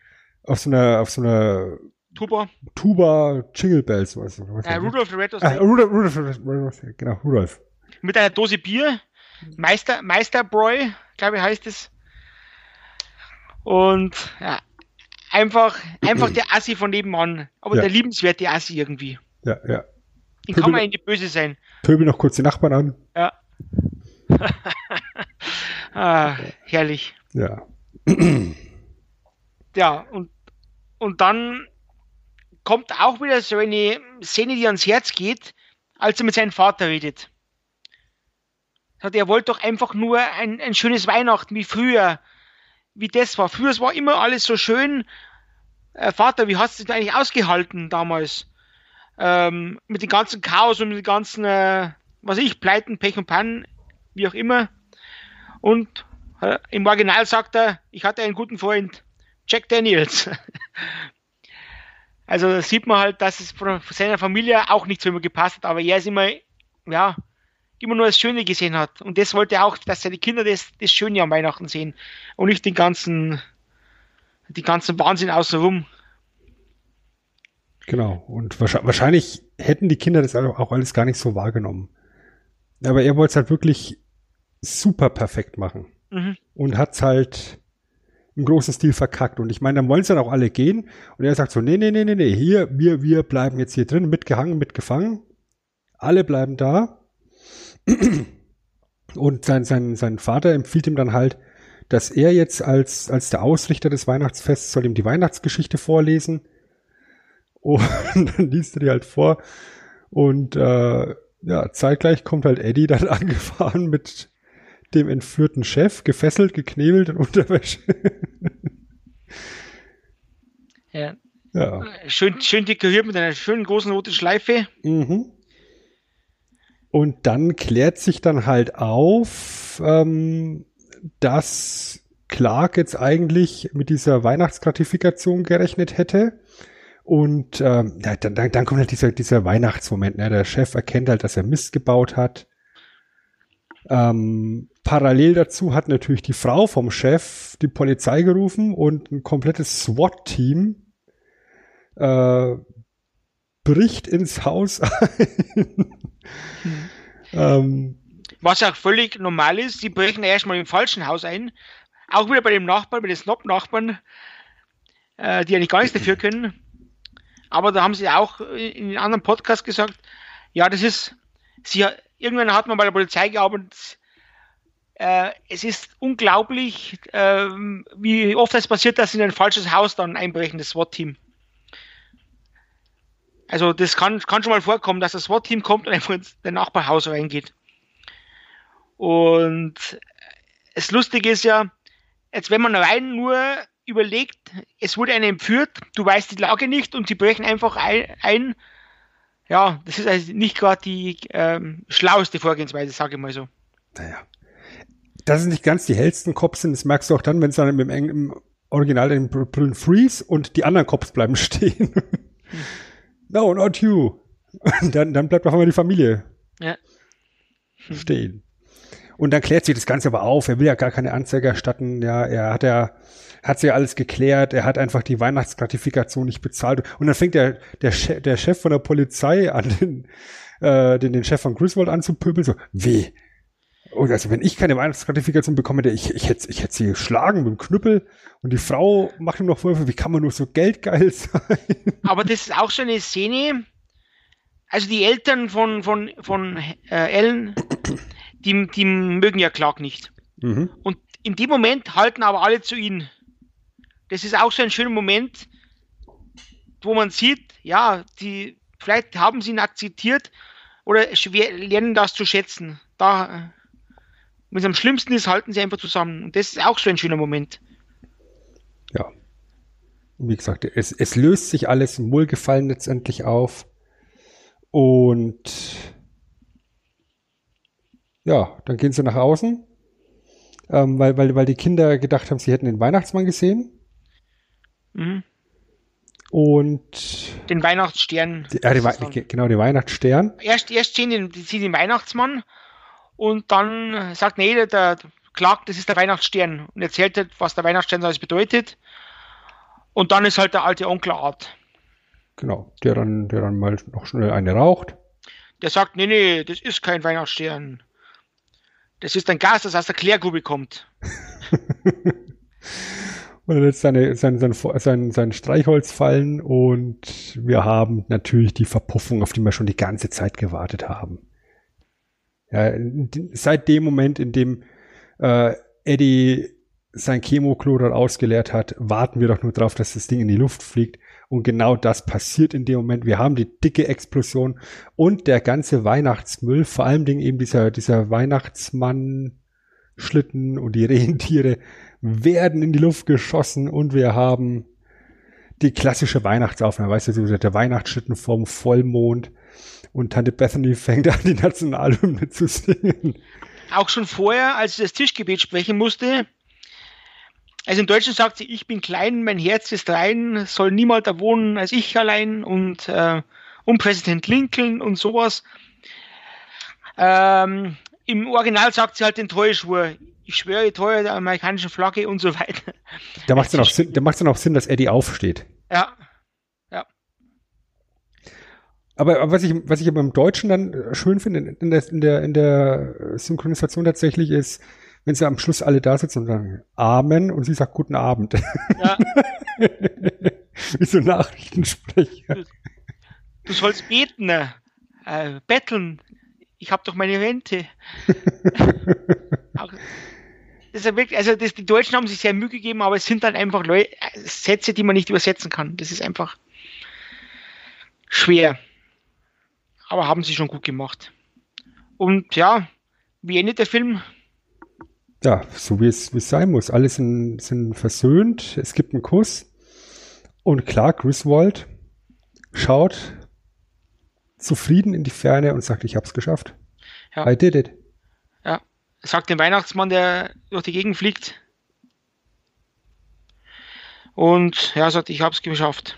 auf so einer, auf so einer Tuba. Tuba Jingle Bells, was, was Äh, Rudolph the Red ah, Rudolf, Rudolf, Rudolf, genau, Rudolf. mit einer Dose Bier. Meister, Meisterbräu, glaube ich, heißt es. Und ja, einfach, einfach der Assi von nebenan. Aber Ja. der liebenswerte Assi irgendwie. Ja, ja. Den kann man nicht böse sein. Pöbel noch kurz die Nachbarn an. Ja. ah, herrlich. Ja. Ja, und, und dann kommt auch wieder so eine Szene, die ans Herz geht, als er mit seinem Vater redet. Sagt, er wollte doch einfach nur ein, ein schönes Weihnachten wie früher, wie das war. Früher es war immer alles so schön. Äh, Vater, wie hast du das eigentlich ausgehalten damals? Ähm, mit dem ganzen Chaos und mit den ganzen, äh, was ich, Pleiten, Pech und Pannen, wie auch immer. Und äh, im Original sagt er, ich hatte einen guten Freund, Jack Daniels. Also da sieht man halt, dass es von seiner Familie auch nicht so immer gepasst hat, aber er ist immer, ja, immer nur das Schöne gesehen hat. Und das wollte er auch, dass seine Kinder das, das Schöne am Weihnachten sehen und nicht den ganzen, die ganzen Wahnsinn außenrum. Genau. Und wahrscheinlich, hätten die Kinder das auch alles gar nicht so wahrgenommen. Aber er wollte es halt wirklich super perfekt machen. Mhm. Und hat's halt im großen Stil verkackt. Und ich meine, dann wollen sie dann auch alle gehen. Und er sagt so, nee, nee, nee, nee, nee, hier, wir, wir bleiben jetzt hier drin, mitgehangen, mitgefangen. Alle bleiben da. Und sein, sein, sein Vater empfiehlt ihm dann halt, dass er jetzt als, als der Ausrichter des Weihnachtsfests soll ihm die Weihnachtsgeschichte vorlesen. Und dann liest er die halt vor. Und äh, ja, zeitgleich kommt halt Eddie dann angefahren mit dem entführten Chef, gefesselt, geknebelt in Unterwäsche. Ja. ja. Schön, schön dekoriert mit einer schönen großen roten Schleife. Mhm. Und dann klärt sich dann halt auf, ähm, dass Clark jetzt eigentlich mit dieser Weihnachtsgratifikation gerechnet hätte. Und ähm, dann, dann, dann kommt halt dieser, dieser Weihnachtsmoment. Ne? Der Chef erkennt halt, dass er Mist gebaut hat. Ähm, parallel dazu hat natürlich die Frau vom Chef die Polizei gerufen und ein komplettes SWAT-Team äh, bricht ins Haus ein. ähm, Was auch völlig normal ist, sie brechen erstmal im falschen Haus ein. Auch wieder bei dem Nachbarn, bei den Snob-Nachbarn, äh, die eigentlich gar nichts dafür können. Aber da haben sie auch in einem anderen Podcast gesagt, ja, das ist, sie, irgendwann hat man bei der Polizei gearbeitet, äh, es ist unglaublich, äh, wie oft es passiert, dass sie in ein falsches Haus dann einbrechen, das SWAT-Team. Also das kann, kann schon mal vorkommen, dass das SWAT-Team kommt und einfach ins Nachbarhaus reingeht. Und das Lustige ist ja, jetzt wenn man rein nur überlegt, es wurde einer entführt, du weißt die Lage nicht und sie brechen einfach ein. ja, das ist also nicht gerade die ähm, schlaueste Vorgehensweise, sage ich mal so. naja. Dass es nicht ganz die hellsten Cops sind, das merkst du auch dann, wenn es dann im, im Original den Brüllen Freeze und die anderen Cops bleiben stehen. no, not you. Dann, dann bleibt auf einmal die Familie Ja. stehen. Und dann klärt sich das Ganze aber auf. Er will ja gar keine Anzeige erstatten. Ja, er hat ja, hat sich alles geklärt. Er hat einfach die Weihnachtsgratifikation nicht bezahlt. Und dann fängt der, der, Chef, der Chef von der Polizei an, den, äh, den, den Chef von Griswold anzupöbeln. So, wie? Und also, wenn ich keine Weihnachtsgratifikation bekomme, der, ich, ich hätte, ich hätte sie geschlagen mit dem Knüppel. Und die Frau macht ihm noch Vorwürfe, wie kann man nur so geldgeil sein? Aber das ist auch so eine Szene. Also die Eltern von, von, von äh, Ellen, die, die mögen ja Clark nicht. Mhm. Und in dem Moment halten aber alle zu ihm. Das ist auch so ein schöner Moment. wo man sieht, ja, die, vielleicht haben sie ihn akzeptiert oder lernen das zu schätzen. Da, wenn es am schlimmsten ist, halten sie einfach zusammen. Und das ist auch so ein schöner Moment. Ja. Wie gesagt, es, es löst sich alles im Wohlgefallen letztendlich auf. Und ja, dann gehen sie nach außen, ähm, weil, weil, weil die Kinder gedacht haben, sie hätten den Weihnachtsmann gesehen. Mhm. Und Den Weihnachtsstern. die, ja, Wei- ge- genau, den Weihnachtsstern. erst, erst sehen die, sehen den Weihnachtsmann und dann sagt nee, der, der klagt, das ist der Weihnachtsstern und erzählt halt, was der Weihnachtsstern alles bedeutet. Und dann ist halt der alte Onkel Art. Genau, der dann, der dann mal noch schnell eine raucht. Der sagt, nee, nee, das ist kein Weihnachtsstern. Das ist ein Gas, das aus der Klärgrube kommt. Und lässt seine, sein, sein, sein, sein Streichholz fallen und wir haben natürlich die Verpuffung, auf die wir schon die ganze Zeit gewartet haben. Ja, seit dem Moment, in dem äh, Eddie sein Chemoklo dort ausgeleert hat, warten wir doch nur drauf, dass das Ding in die Luft fliegt. Und genau das passiert in dem Moment. Wir haben die dicke Explosion und der ganze Weihnachtsmüll, vor allem Dingen eben dieser, dieser Weihnachtsmann-Schlitten und die Rentiere werden in die Luft geschossen und wir haben die klassische Weihnachtsaufnahme, weißt du, der Weihnachtsschlitten vom Vollmond und Tante Bethany fängt an, die Nationalhymne zu singen. Auch schon vorher, als sie das Tischgebet sprechen musste, also in Deutschland sagt sie, ich bin klein, mein Herz ist rein, soll niemand da wohnen als ich allein und äh, um Präsident Lincoln und sowas. Ähm, Im Original sagt sie halt den Treueschwur. Ich schwöre treu der amerikanischen Flagge und so weiter. Da macht es dann auch Sinn, da dann auch Sinn, dass Eddie aufsteht. Ja, Aber, aber was ich, was ich aber im Deutschen dann äh, schön finde, in, in, der, in, der, in der Synchronisation tatsächlich ist, wenn sie am Schluss alle da sitzen und sagen Amen und sie sagt Guten Abend. ja. Wie so Nachrichtensprecher. Du sollst beten, äh, betteln. Ich habe doch meine Rente. Das ist wirklich, also das, die Deutschen haben sich sehr Mühe gegeben, aber es sind dann einfach Leu Sätze, die man nicht übersetzen kann. Das ist einfach schwer. Aber haben sie schon gut gemacht. Und ja, wie endet der Film? Ja, so wie es, wie es sein muss. Alle sind, sind versöhnt. Es gibt einen Kuss. Und klar, Griswold schaut zufrieden in die Ferne und sagt, ich hab's geschafft. Ja. I did it. Ja, sagt dem Weihnachtsmann, der durch die Gegend fliegt. Und ja, sagt, ich hab's geschafft.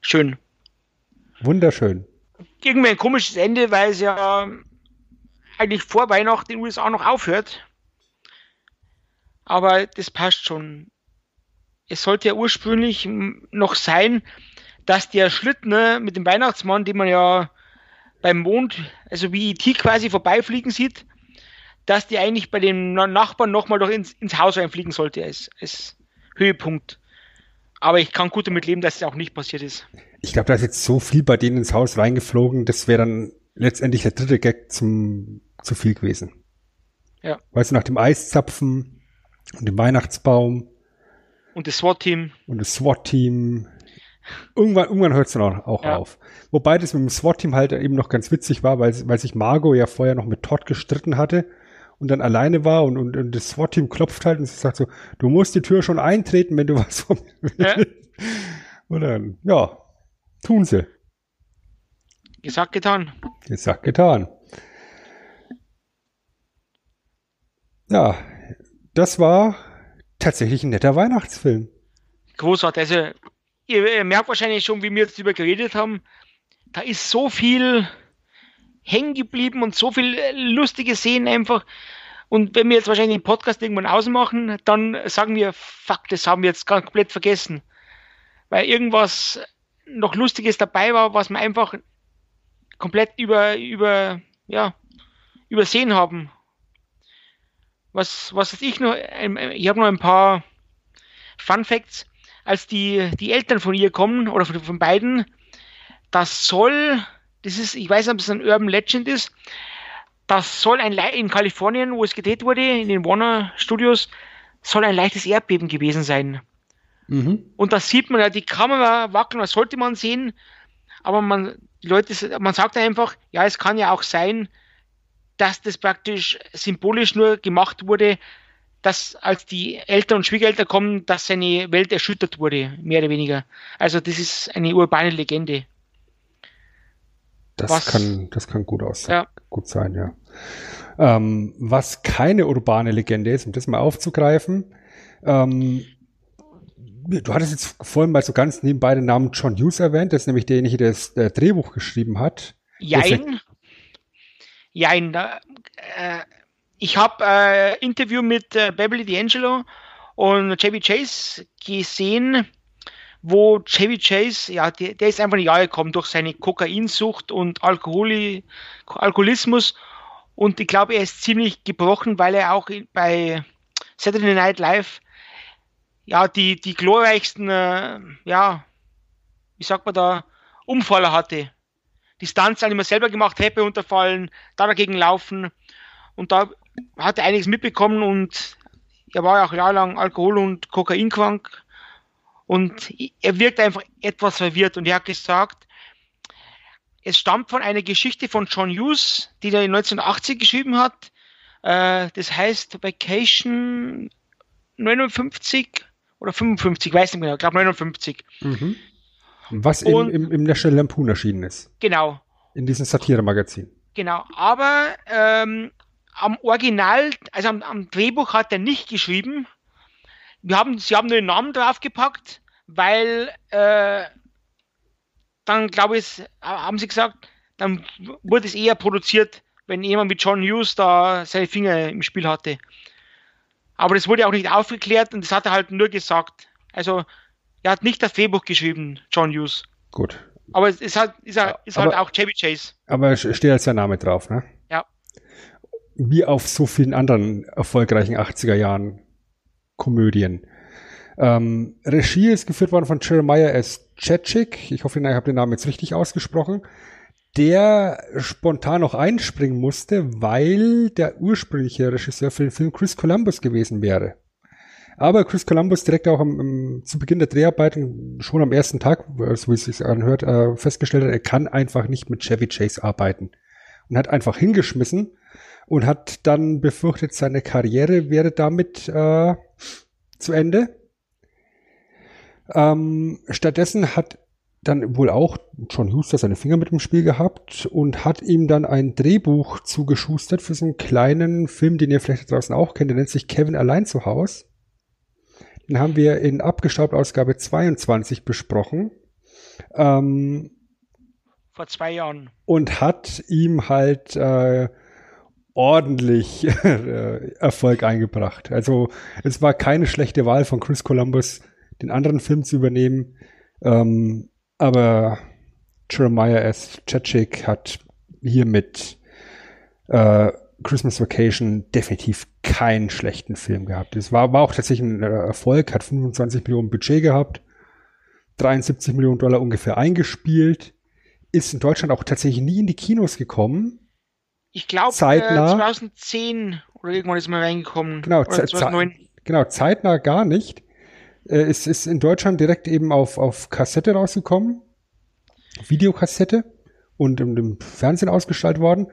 Schön. Wunderschön. irgendwie ein komisches Ende, weil es ja eigentlich vor Weihnachten in den USA noch aufhört. Aber das passt schon. Es sollte ja ursprünglich noch sein, dass der Schlitten ne, mit dem Weihnachtsmann, den man ja beim Mond, also wie IT quasi vorbeifliegen sieht, dass die eigentlich bei den Na- Nachbarn nochmal doch ins, ins Haus reinfliegen sollte als, als Höhepunkt. Aber ich kann gut damit leben, dass es auch nicht passiert ist. Ich glaube, da ist jetzt so viel bei denen ins Haus reingeflogen, das wäre dann letztendlich der dritte Gag zum zu viel gewesen. Ja. Weißt du, nach dem Eiszapfen und dem Weihnachtsbaum Und das SWAT-Team, und das SWAT-Team. Irgendwann, irgendwann hört es dann auch, auch Ja. auf. Wobei das mit dem SWAT-Team halt eben noch ganz witzig war, weil, weil sich Margot ja vorher noch mit Todd gestritten hatte und dann alleine war und, und, und das SWAT-Team klopft halt und sie sagt so, du musst die Tür schon eintreten, wenn du was von mir Ja. willst. Und dann, ja, tun sie. gesagt, getan. Gesagt, getan. Ja, das war tatsächlich ein netter Weihnachtsfilm. Großartig. Also, ihr, ihr merkt wahrscheinlich schon, wie wir jetzt darüber geredet haben. Da ist so viel hängen geblieben und so viel äh, lustige Szenen einfach. Und wenn wir jetzt wahrscheinlich den Podcast irgendwann ausmachen, dann sagen wir, fuck, das haben wir jetzt komplett vergessen. Weil irgendwas noch Lustiges dabei war, was wir einfach komplett über, über, ja, übersehen haben. Was, was weiß ich noch, ich habe noch ein paar Fun Facts, als die, die Eltern von ihr kommen, oder von, von beiden, das soll, das ist, ich weiß nicht, ob es ein Urban Legend ist, das soll ein, Le- in Kalifornien, wo es gedreht wurde, in den Warner Studios, soll ein leichtes Erdbeben gewesen sein. Mhm. Und da sieht man ja, die Kamera wackeln, was sollte man sehen, aber man, die Leute, man sagt einfach, ja, es kann ja auch sein, dass das praktisch symbolisch nur gemacht wurde, dass als die Eltern und Schwiegereltern kommen, dass seine Welt erschüttert wurde, mehr oder weniger. Also das ist eine urbane Legende. Das was, kann, das kann gut aus, ja. gut sein, ja. Ähm, was keine urbane Legende ist, um das mal aufzugreifen, ähm, du hattest jetzt vorhin mal so ganz nebenbei den Namen John Hughes erwähnt, das ist nämlich derjenige, der das äh, Drehbuch geschrieben hat. Jein. Jein. Da, äh, ich habe äh, Interview mit äh, Beverly D'Angelo und Chevy Chase gesehen, wo Chevy Chase, ja, der, der ist einfach in die Jahre gekommen durch seine Kokainsucht und Alkoholi Alkoholismus. Und ich glaube, er ist ziemlich gebrochen, weil er auch bei Saturday Night Live ja die, die glorreichsten, äh, ja, wie sagt man da, Umfaller hatte. Die Stunts haben immer selber gemacht, Treppe unterfallen, da dagegen laufen. Und da hat er einiges mitbekommen und er war ja auch jahrelang Alkohol- und Kokainkrank und er wirkt einfach etwas verwirrt und er hat gesagt, es stammt von einer Geschichte von John Hughes, die er 1980 geschrieben hat. Äh, das heißt Vacation 59 oder 55, weiß nicht genau, ich glaube 59. Mhm. Was im, im, im National Lampoon erschienen ist. Genau. In diesem Satire-Magazin. Genau, aber ähm, am Original, also am, am, Drehbuch hat er nicht geschrieben. Wir haben, sie haben nur den Namen draufgepackt, weil äh, dann glaube ich, haben sie gesagt, dann wurde es eher produziert, wenn jemand wie John Hughes da seine Finger im Spiel hatte. Aber das wurde auch nicht aufgeklärt und das hat er halt nur gesagt. Also er hat nicht das Drehbuch geschrieben, John Hughes. Gut. Aber es ist halt, ist halt, ist halt auch Chevy Chase. Aber steht als sein Name drauf, ne? wie auf so vielen anderen erfolgreichen 80er Jahren Komödien. Ähm, Regie ist geführt worden von Jeremiah S. Chechik. Ich hoffe, ich habe den Namen jetzt richtig ausgesprochen. Der spontan noch einspringen musste, weil der ursprüngliche Regisseur für den Film Chris Columbus gewesen wäre. Aber Chris Columbus direkt auch am, am, zu Beginn der Dreharbeiten, schon am ersten Tag, so wie es sich anhört, äh, festgestellt hat, er kann einfach nicht mit Chevy Chase arbeiten. Und hat einfach hingeschmissen und hat dann befürchtet, seine Karriere wäre damit äh, zu Ende. Ähm, stattdessen hat dann wohl auch John Huster seine Finger mit dem Spiel gehabt und hat ihm dann ein Drehbuch zugeschustert für so einen kleinen Film, den ihr vielleicht draußen auch kennt, der nennt sich Kevin allein zu Haus. Den haben wir in abgestaubt Ausgabe 22 besprochen. Ähm, Vor zwei Jahren. Und hat ihm halt äh, ordentlich äh, Erfolg eingebracht. Also es war keine schlechte Wahl von Chris Columbus, den anderen Film zu übernehmen. Ähm, aber Jeremiah S. Chechik hat hier mit äh, Christmas Vacation definitiv keinen schlechten Film gehabt. Es war, war auch tatsächlich ein Erfolg, hat 25 Millionen Budget gehabt, 73 Millionen Dollar ungefähr eingespielt, ist in Deutschland auch tatsächlich nie in die Kinos gekommen ich glaube, äh, 2010 oder irgendwann ist mal reingekommen. Genau, 2009. genau zeitnah gar nicht. Äh, es ist in Deutschland direkt eben auf, auf Kassette rausgekommen. Videokassette und im, im Fernsehen ausgestaltet worden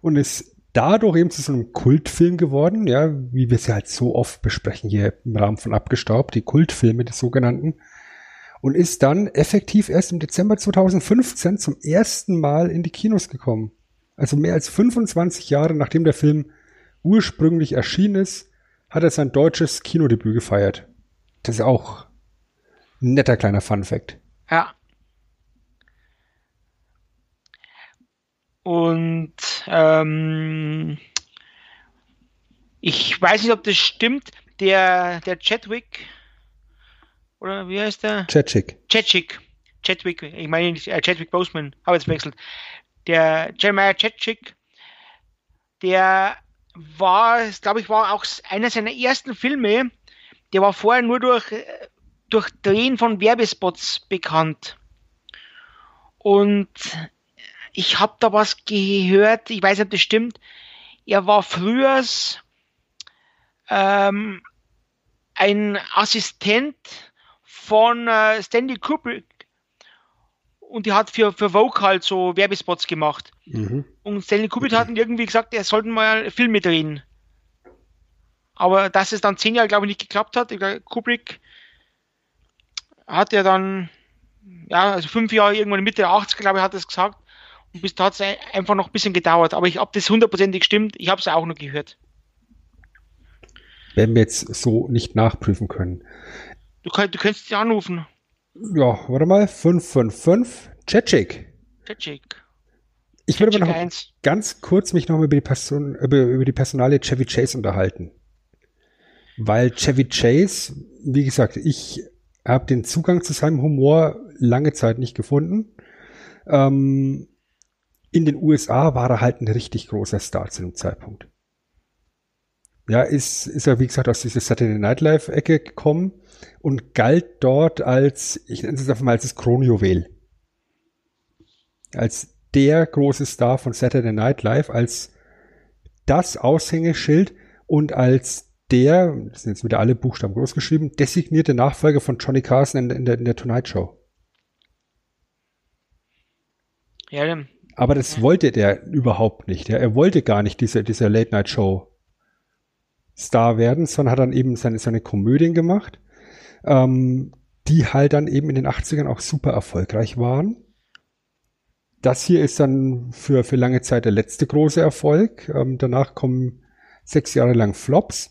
und ist dadurch eben zu so einem Kultfilm geworden, ja, wie wir es ja halt so oft besprechen hier im Rahmen von Abgestaubt, die Kultfilme des sogenannten. Und ist dann effektiv erst im Dezember 2015 zum ersten Mal in die Kinos gekommen. Also mehr als 25 Jahre nachdem der Film ursprünglich erschienen ist, hat er sein deutsches Kinodebüt gefeiert. Das ist auch ein netter kleiner Fun Fact. Ja. Und ähm, ich weiß nicht, ob das stimmt. Der, der Chadwick, oder wie heißt der? Chadwick. Chadwick. Chadwick, ich meine äh, Chadwick Boseman, habe jetzt wechselt der Jeremiah Chechik, der war, glaube ich, war auch einer seiner ersten Filme. Der war vorher nur durch, durch Drehen von Werbespots bekannt. Und ich habe da was gehört, ich weiß nicht, ob das stimmt. Er war früher ähm, ein Assistent von äh, Stanley Kubrick. Und die hat für, für Vogue halt so Werbespots gemacht. Mhm. Und Stanley Kubrick hat irgendwie gesagt, er sollten mal Filme drehen. Aber dass es dann zehn Jahre, glaube ich, nicht geklappt hat. Kubrick hat ja dann, ja, also fünf Jahre irgendwann Mitte der 80er, glaube ich, hat er es gesagt. Bis da hat es einfach noch ein bisschen gedauert. Aber ich habe das hundertprozentig stimmt. Ich habe es auch noch gehört. Werden wir jetzt so nicht nachprüfen können. Du, könnt, du könntest dich anrufen. Ja, warte mal. 555. Cecik. Cecik. Ich würde aber noch 1. ganz kurz mich noch über die Person, über, über die Personale Chevy Chase unterhalten. Weil Chevy Chase, wie gesagt, ich habe den Zugang zu seinem Humor lange Zeit nicht gefunden. Ähm, in den USA war er halt ein richtig großer Star zu dem Zeitpunkt. Ja, ist, ist er, wie gesagt, aus dieser Saturday Night Live-Ecke gekommen und galt dort als, ich nenne es einfach mal als das Kronjuwel. Als der große Star von Saturday Night Live, als das Aushängeschild und als der, das sind jetzt wieder alle Buchstaben groß geschrieben, designierte Nachfolger von Johnny Carson in, in, der, in der Tonight Show. Ja, Aber das wollte der überhaupt nicht. Ja. Er wollte gar nicht diese, dieser Late Night Show Star werden, sondern hat dann eben seine, seine Komödien gemacht, ähm, die halt dann eben in den 80ern auch super erfolgreich waren. Das hier ist dann für, für lange Zeit der letzte große Erfolg. Ähm, danach kommen sechs Jahre lang Flops.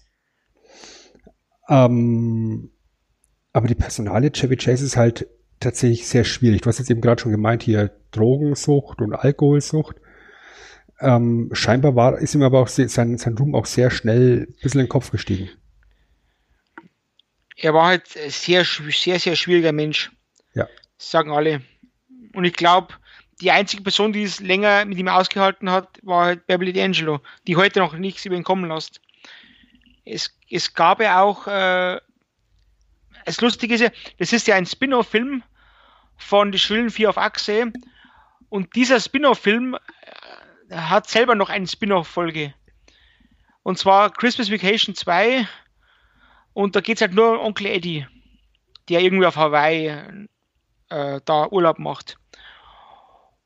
Ähm, aber die Personale Chevy Chase ist halt tatsächlich sehr schwierig. Du hast jetzt eben gerade schon gemeint, hier Drogensucht und Alkoholsucht. Ähm, scheinbar war, ist ihm aber auch se- sein, sein Ruhm auch sehr schnell ein bisschen in den Kopf gestiegen. er war halt ein sehr, sehr, sehr schwieriger Mensch. Ja. Das sagen alle. Und ich glaube, die einzige Person, die es länger mit ihm ausgehalten hat, war halt Beverly D'Angelo, die heute noch nichts über ihn kommen lässt. Es, es gab ja auch, äh, das Lustige ist ja, das ist ja ein Spin-off-Film von Die Schrillen Vier auf Achse. Und dieser Spin-off-Film äh, hat selber noch eine Spin-off-Folge. Und zwar Christmas Vacation 2. Und da geht es halt nur um Onkel Eddie, der irgendwie auf Hawaii äh, da Urlaub macht.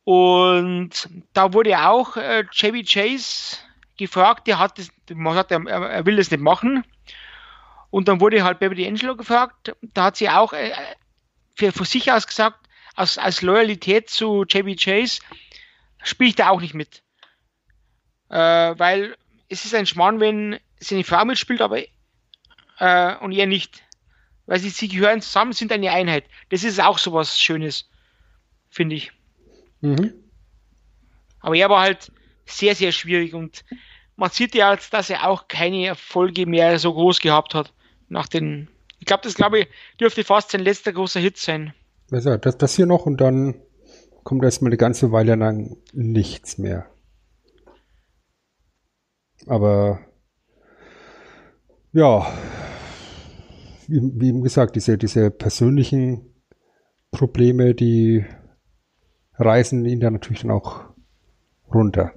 Und da wurde auch äh, Chevy Chase gefragt, der hat das, man sagt, er, er will das nicht machen. Und dann wurde halt Beverly Angelo gefragt, da hat sie auch äh, für, von sich aus gesagt, aus, aus Loyalität zu Chevy Chase spielt er auch nicht mit. Äh, weil es ist ein Schmarrn, wenn seine Frau mitspielt, aber äh, und er nicht. Weil sie, sie gehören zusammen, sind eine Einheit. Das ist auch sowas Schönes, finde ich. Mhm. Aber er war halt sehr, sehr schwierig und man sieht ja jetzt, dass er auch keine Erfolge mehr so groß gehabt hat. Nach den, ich glaube, das glaube ich, dürfte fast sein letzter großer Hit sein. Also, das, das hier noch und dann kommt erstmal eine ganze Weile lang nichts mehr. Aber ja, wie, wie eben gesagt, diese, diese persönlichen Probleme, die reißen ihn dann natürlich dann auch runter.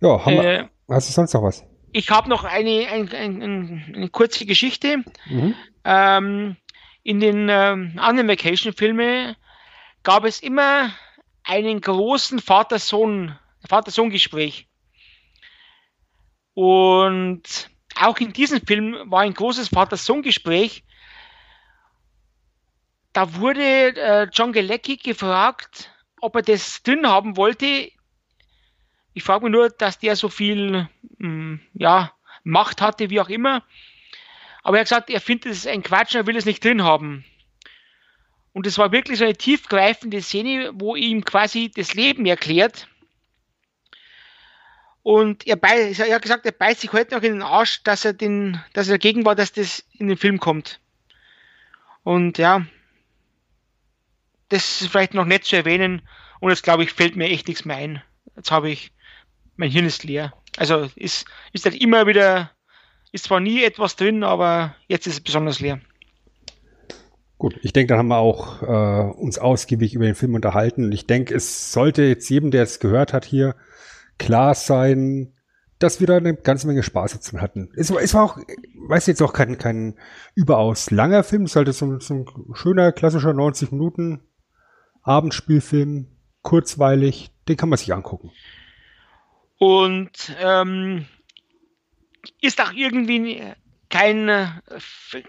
Ja, haben wir, Äh, hast du sonst noch was? Ich habe noch eine, ein, ein, ein, eine kurze Geschichte. Mhm. Ähm, in den ähm, anderen Vacation-Filmen gab es immer einen großen Vater-Sohn, Vater-Sohn-Gespräch. Und auch in diesem Film war ein großes Vater-Sohn-Gespräch. Da wurde äh, John Galecki gefragt, ob er das drin haben wollte. Ich frage mich nur, dass der so viel mh, ja, Macht hatte, wie auch immer. Aber er hat gesagt, er findet es ein Quatsch, er will es nicht drin haben. Und es war wirklich so eine tiefgreifende Szene, wo ihm quasi das Leben erklärt. Und er, bei, er hat gesagt, er beißt sich heute noch in den Arsch, dass er, den, dass er dagegen war, dass das in den Film kommt. Und ja, das ist vielleicht noch nett zu erwähnen. Und jetzt glaube ich, fällt mir echt nichts mehr ein. Jetzt habe ich, mein Hirn ist leer. Also ist, ist halt immer wieder, ist zwar nie etwas drin, aber jetzt ist es besonders leer. Gut, ich denke, dann haben wir auch äh, uns ausgiebig über den Film unterhalten. Und ich denke, es sollte jetzt jedem, der es gehört hat, hier klar sein, dass wir da eine ganze Menge Spaß drin hatten. Es, war- es war auch, weiß jetzt auch kein, kein überaus langer Film, es ist halt so, so ein schöner, klassischer 90 Minuten Abendspielfilm, kurzweilig, den kann man sich angucken. Und ähm, ist auch irgendwie kein äh,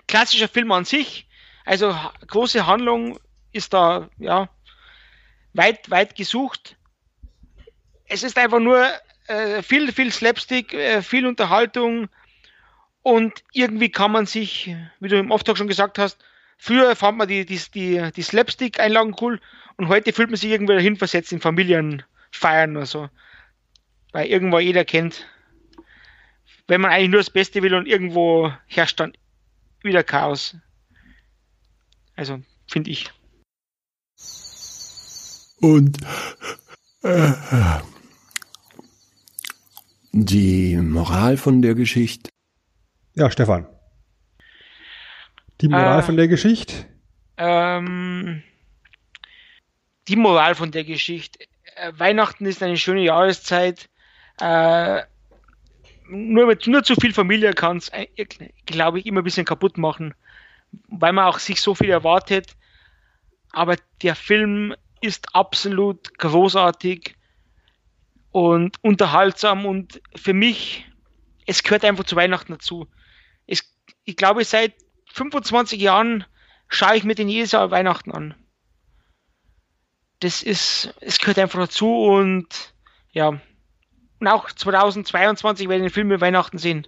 klassischer Film an sich. Also große Handlung ist da ja weit, weit gesucht. Es ist einfach nur äh, viel, viel Slapstick, äh, viel Unterhaltung und irgendwie kann man sich, wie du im Auftrag schon gesagt hast, früher fand man die, die, die, die Slapstick-Einlagen cool und heute fühlt man sich irgendwie dahin versetzt in Familienfeiern oder so. Weil irgendwo jeder kennt, wenn man eigentlich nur das Beste will und irgendwo herrscht dann wieder Chaos. Also, finde ich. Und äh, die Moral von der Geschichte. Ja, Stefan. Die Moral Ah. von der Geschichte? Ähm, die Moral von der Geschichte. Äh, Weihnachten ist eine schöne Jahreszeit. Äh, nur, mit, nur zu viel Familie kann es, glaube ich, immer ein bisschen kaputt machen, weil man auch sich so viel erwartet. Aber der Film ist absolut großartig und unterhaltsam und für mich, es gehört einfach zu Weihnachten dazu. Es, ich glaube, seit 25 Jahren schaue ich mir den jedes Jahr Weihnachten an. Das ist, es gehört einfach dazu und ja. Und auch 2022 werde ich den Film mit Weihnachten sehen.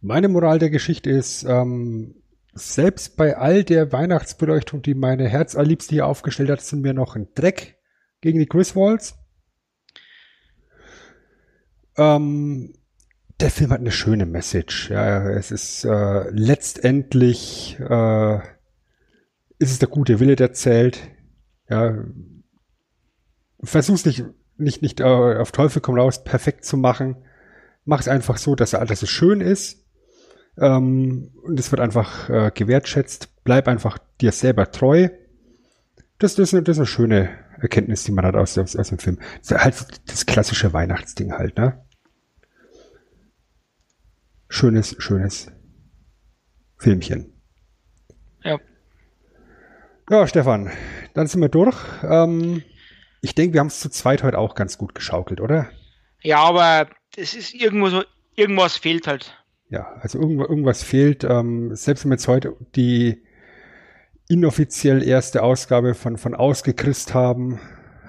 Meine Moral der Geschichte ist, ähm, selbst bei all der Weihnachtsbeleuchtung, die meine Herzallerliebste hier aufgestellt hat, sind wir noch ein Dreck gegen die Griswolds. Ähm, der Film hat eine schöne Message. Ja, es ist äh, letztendlich äh, ist es der gute Wille, der zählt. Ja, versuch's nicht nicht nicht äh, auf Teufel komm raus perfekt zu machen. Mach es einfach so, dass, dass es schön ist. Ähm, und es wird einfach äh, gewertschätzt. Bleib einfach dir selber treu. Das, das, ist eine- das ist eine schöne Erkenntnis, die man hat aus, aus, aus dem Film. Das ist halt das klassische Weihnachtsding halt, ne? Schönes, schönes Filmchen. Ja. Ja, Stefan, dann sind wir durch. Ähm, ich denke, wir haben es zu zweit heute auch ganz gut geschaukelt, oder? Ja, aber es ist irgendwo so, irgendwas fehlt halt. Ja, also irgendwo, irgendwas fehlt. Ähm, selbst wenn wir jetzt heute die inoffiziell erste Ausgabe von, von Ausgechrist haben,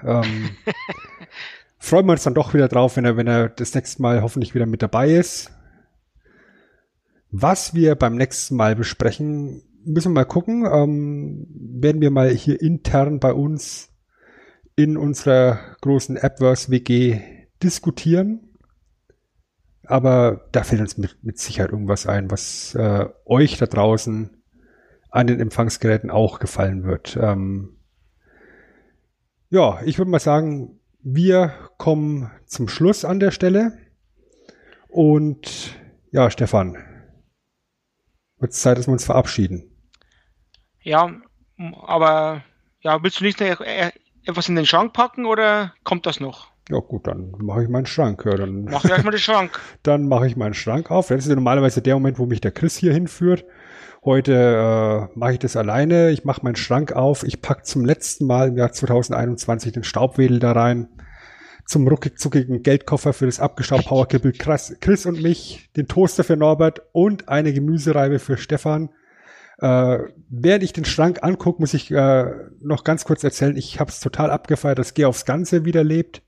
ähm, freuen wir uns dann doch wieder drauf, wenn er, wenn er das nächste Mal hoffentlich wieder mit dabei ist. Was wir beim nächsten Mal besprechen, müssen wir mal gucken. Ähm, werden wir mal hier intern bei uns in unserer großen Appverse WG diskutieren. Aber da fällt uns mit, mit Sicherheit irgendwas ein, was äh, euch da draußen an den Empfangsgeräten auch gefallen wird. Ähm, ja, ich würde mal sagen, wir kommen zum Schluss an der Stelle. Und ja, Stefan, wird es Zeit, dass wir uns verabschieden. Ja, aber ja, willst du nicht noch äh, etwas in den Schrank packen oder kommt das noch? Ja gut, dann mache ich meinen Schrank. Ja, dann Mach dir erstmal den Schrank. dann mache ich meinen Schrank auf. Das ist ja normalerweise der Moment, wo mich der Chris hier hinführt. Heute äh, mache ich das alleine. Ich mache meinen Schrank auf. Ich pack zum letzten Mal im Jahr 2021 den Staubwedel da rein. Zum ruckig-zuckigen Geldkoffer für das abgestaubte Powerkippel Chris und mich, den Toaster für Norbert und eine Gemüsereibe für Stefan. Äh, während ich den Schrank angucke, muss ich äh, noch ganz kurz erzählen, ich habe es total abgefeiert, dass Geh aufs Ganze wieder lebt.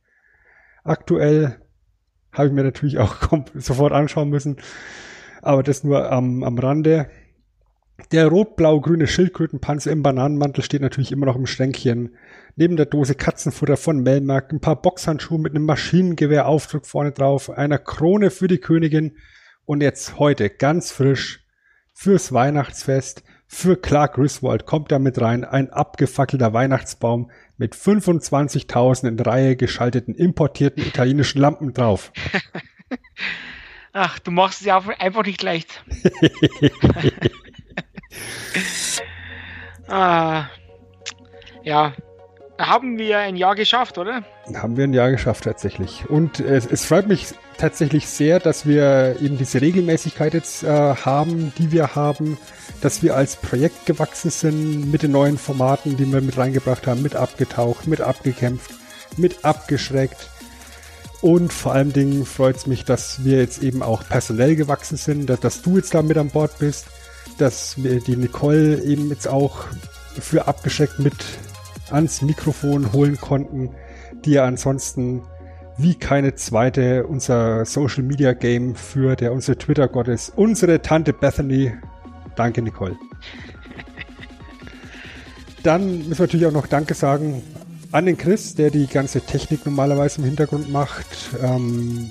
Aktuell habe ich mir natürlich auch sofort anschauen müssen. Aber das nur am, am Rande. Der rot-blau-grüne Schildkrötenpanzer im Bananenmantel steht natürlich immer noch im Schränkchen. Neben der Dose Katzenfutter von Melmark, ein paar Boxhandschuhe mit einem Maschinengewehraufdruck vorne drauf, einer Krone für die Königin und jetzt heute ganz frisch fürs Weihnachtsfest für Clark Griswold kommt da mit rein ein abgefackelter Weihnachtsbaum mit 25.000 in Reihe geschalteten importierten italienischen Lampen drauf. Ach, du machst es ja einfach nicht leicht. ah, ja, haben wir ein Jahr geschafft, oder? Haben wir ein Jahr geschafft tatsächlich. Und es, es freut mich tatsächlich sehr, dass wir eben diese Regelmäßigkeit jetzt äh, haben, die wir haben, dass wir als Projekt gewachsen sind mit den neuen Formaten, die wir mit reingebracht haben, mit abgetaucht, mit abgekämpft, mit abgeschreckt. Und vor allen Dingen freut es mich, dass wir jetzt eben auch personell gewachsen sind, dass, dass du jetzt da mit an Bord bist, dass wir die Nicole eben jetzt auch für abgeschreckt mit ans Mikrofon holen konnten, die ja ansonsten wie keine zweite unser Social Media Game für der unsere Twitter Gott ist. Unsere Tante Bethany. Danke, Nicole. Dann müssen wir natürlich auch noch Danke sagen an den Chris, der die ganze Technik normalerweise im Hintergrund macht, ähm,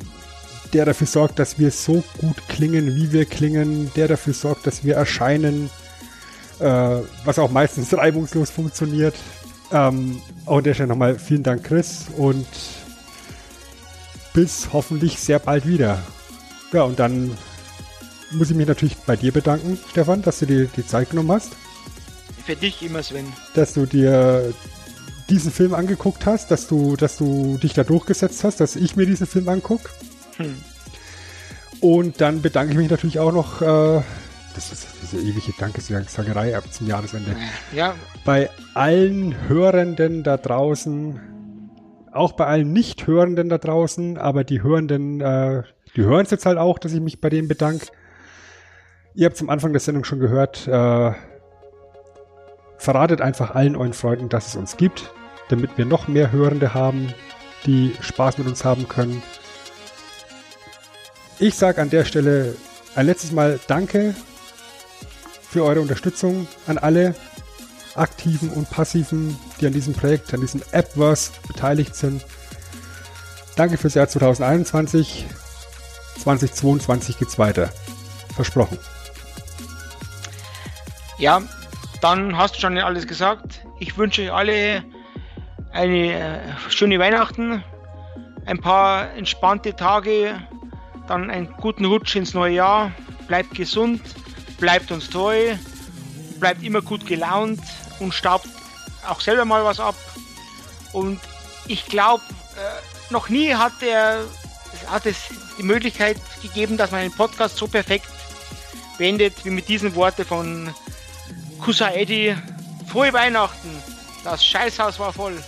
der dafür sorgt, dass wir so gut klingen, wie wir klingen, der dafür sorgt, dass wir erscheinen, äh, was auch meistens reibungslos funktioniert. Ähm, auch an der Stelle nochmal vielen Dank, Chris, und bis hoffentlich sehr bald wieder. Ja, und dann muss ich mich natürlich bei dir bedanken, Stefan, dass du dir die Zeit genommen hast. Für dich immer, Sven. Dass du dir diesen Film angeguckt hast, dass du, dass du dich da durchgesetzt hast, dass ich mir diesen Film angucke. Hm. Und dann bedanke ich mich natürlich auch noch äh, das ist diese ewige Dankessagerei ab zum Jahresende. Ja. Bei allen Hörenden da draußen, auch bei allen Nicht-Hörenden da draußen, aber die Hörenden, äh, die hören es jetzt halt auch, dass ich mich bei denen bedanke. Ihr habt zum Anfang der Sendung schon gehört, äh, verratet einfach allen euren Freunden, dass es uns gibt, damit wir noch mehr Hörende haben, die Spaß mit uns haben können. Ich sage an der Stelle ein letztes Mal Danke für eure Unterstützung an alle aktiven und passiven, die an diesem Projekt, an diesem Appverse beteiligt sind. Danke fürs Jahr 2021. 2022 geht's weiter. Versprochen. Ja, dann hast du schon alles gesagt. Ich wünsche euch alle eine äh, schöne Weihnachten, ein paar entspannte Tage, dann einen guten Rutsch ins neue Jahr. Bleibt gesund bleibt uns treu, bleibt immer gut gelaunt und staubt auch selber mal was ab. Und ich glaube, äh, noch nie hat, er, hat es die Möglichkeit gegeben, dass man einen Podcast so perfekt beendet wie mit diesen Worten von Kusa Eddie. Frohe Weihnachten! Das Scheißhaus war voll.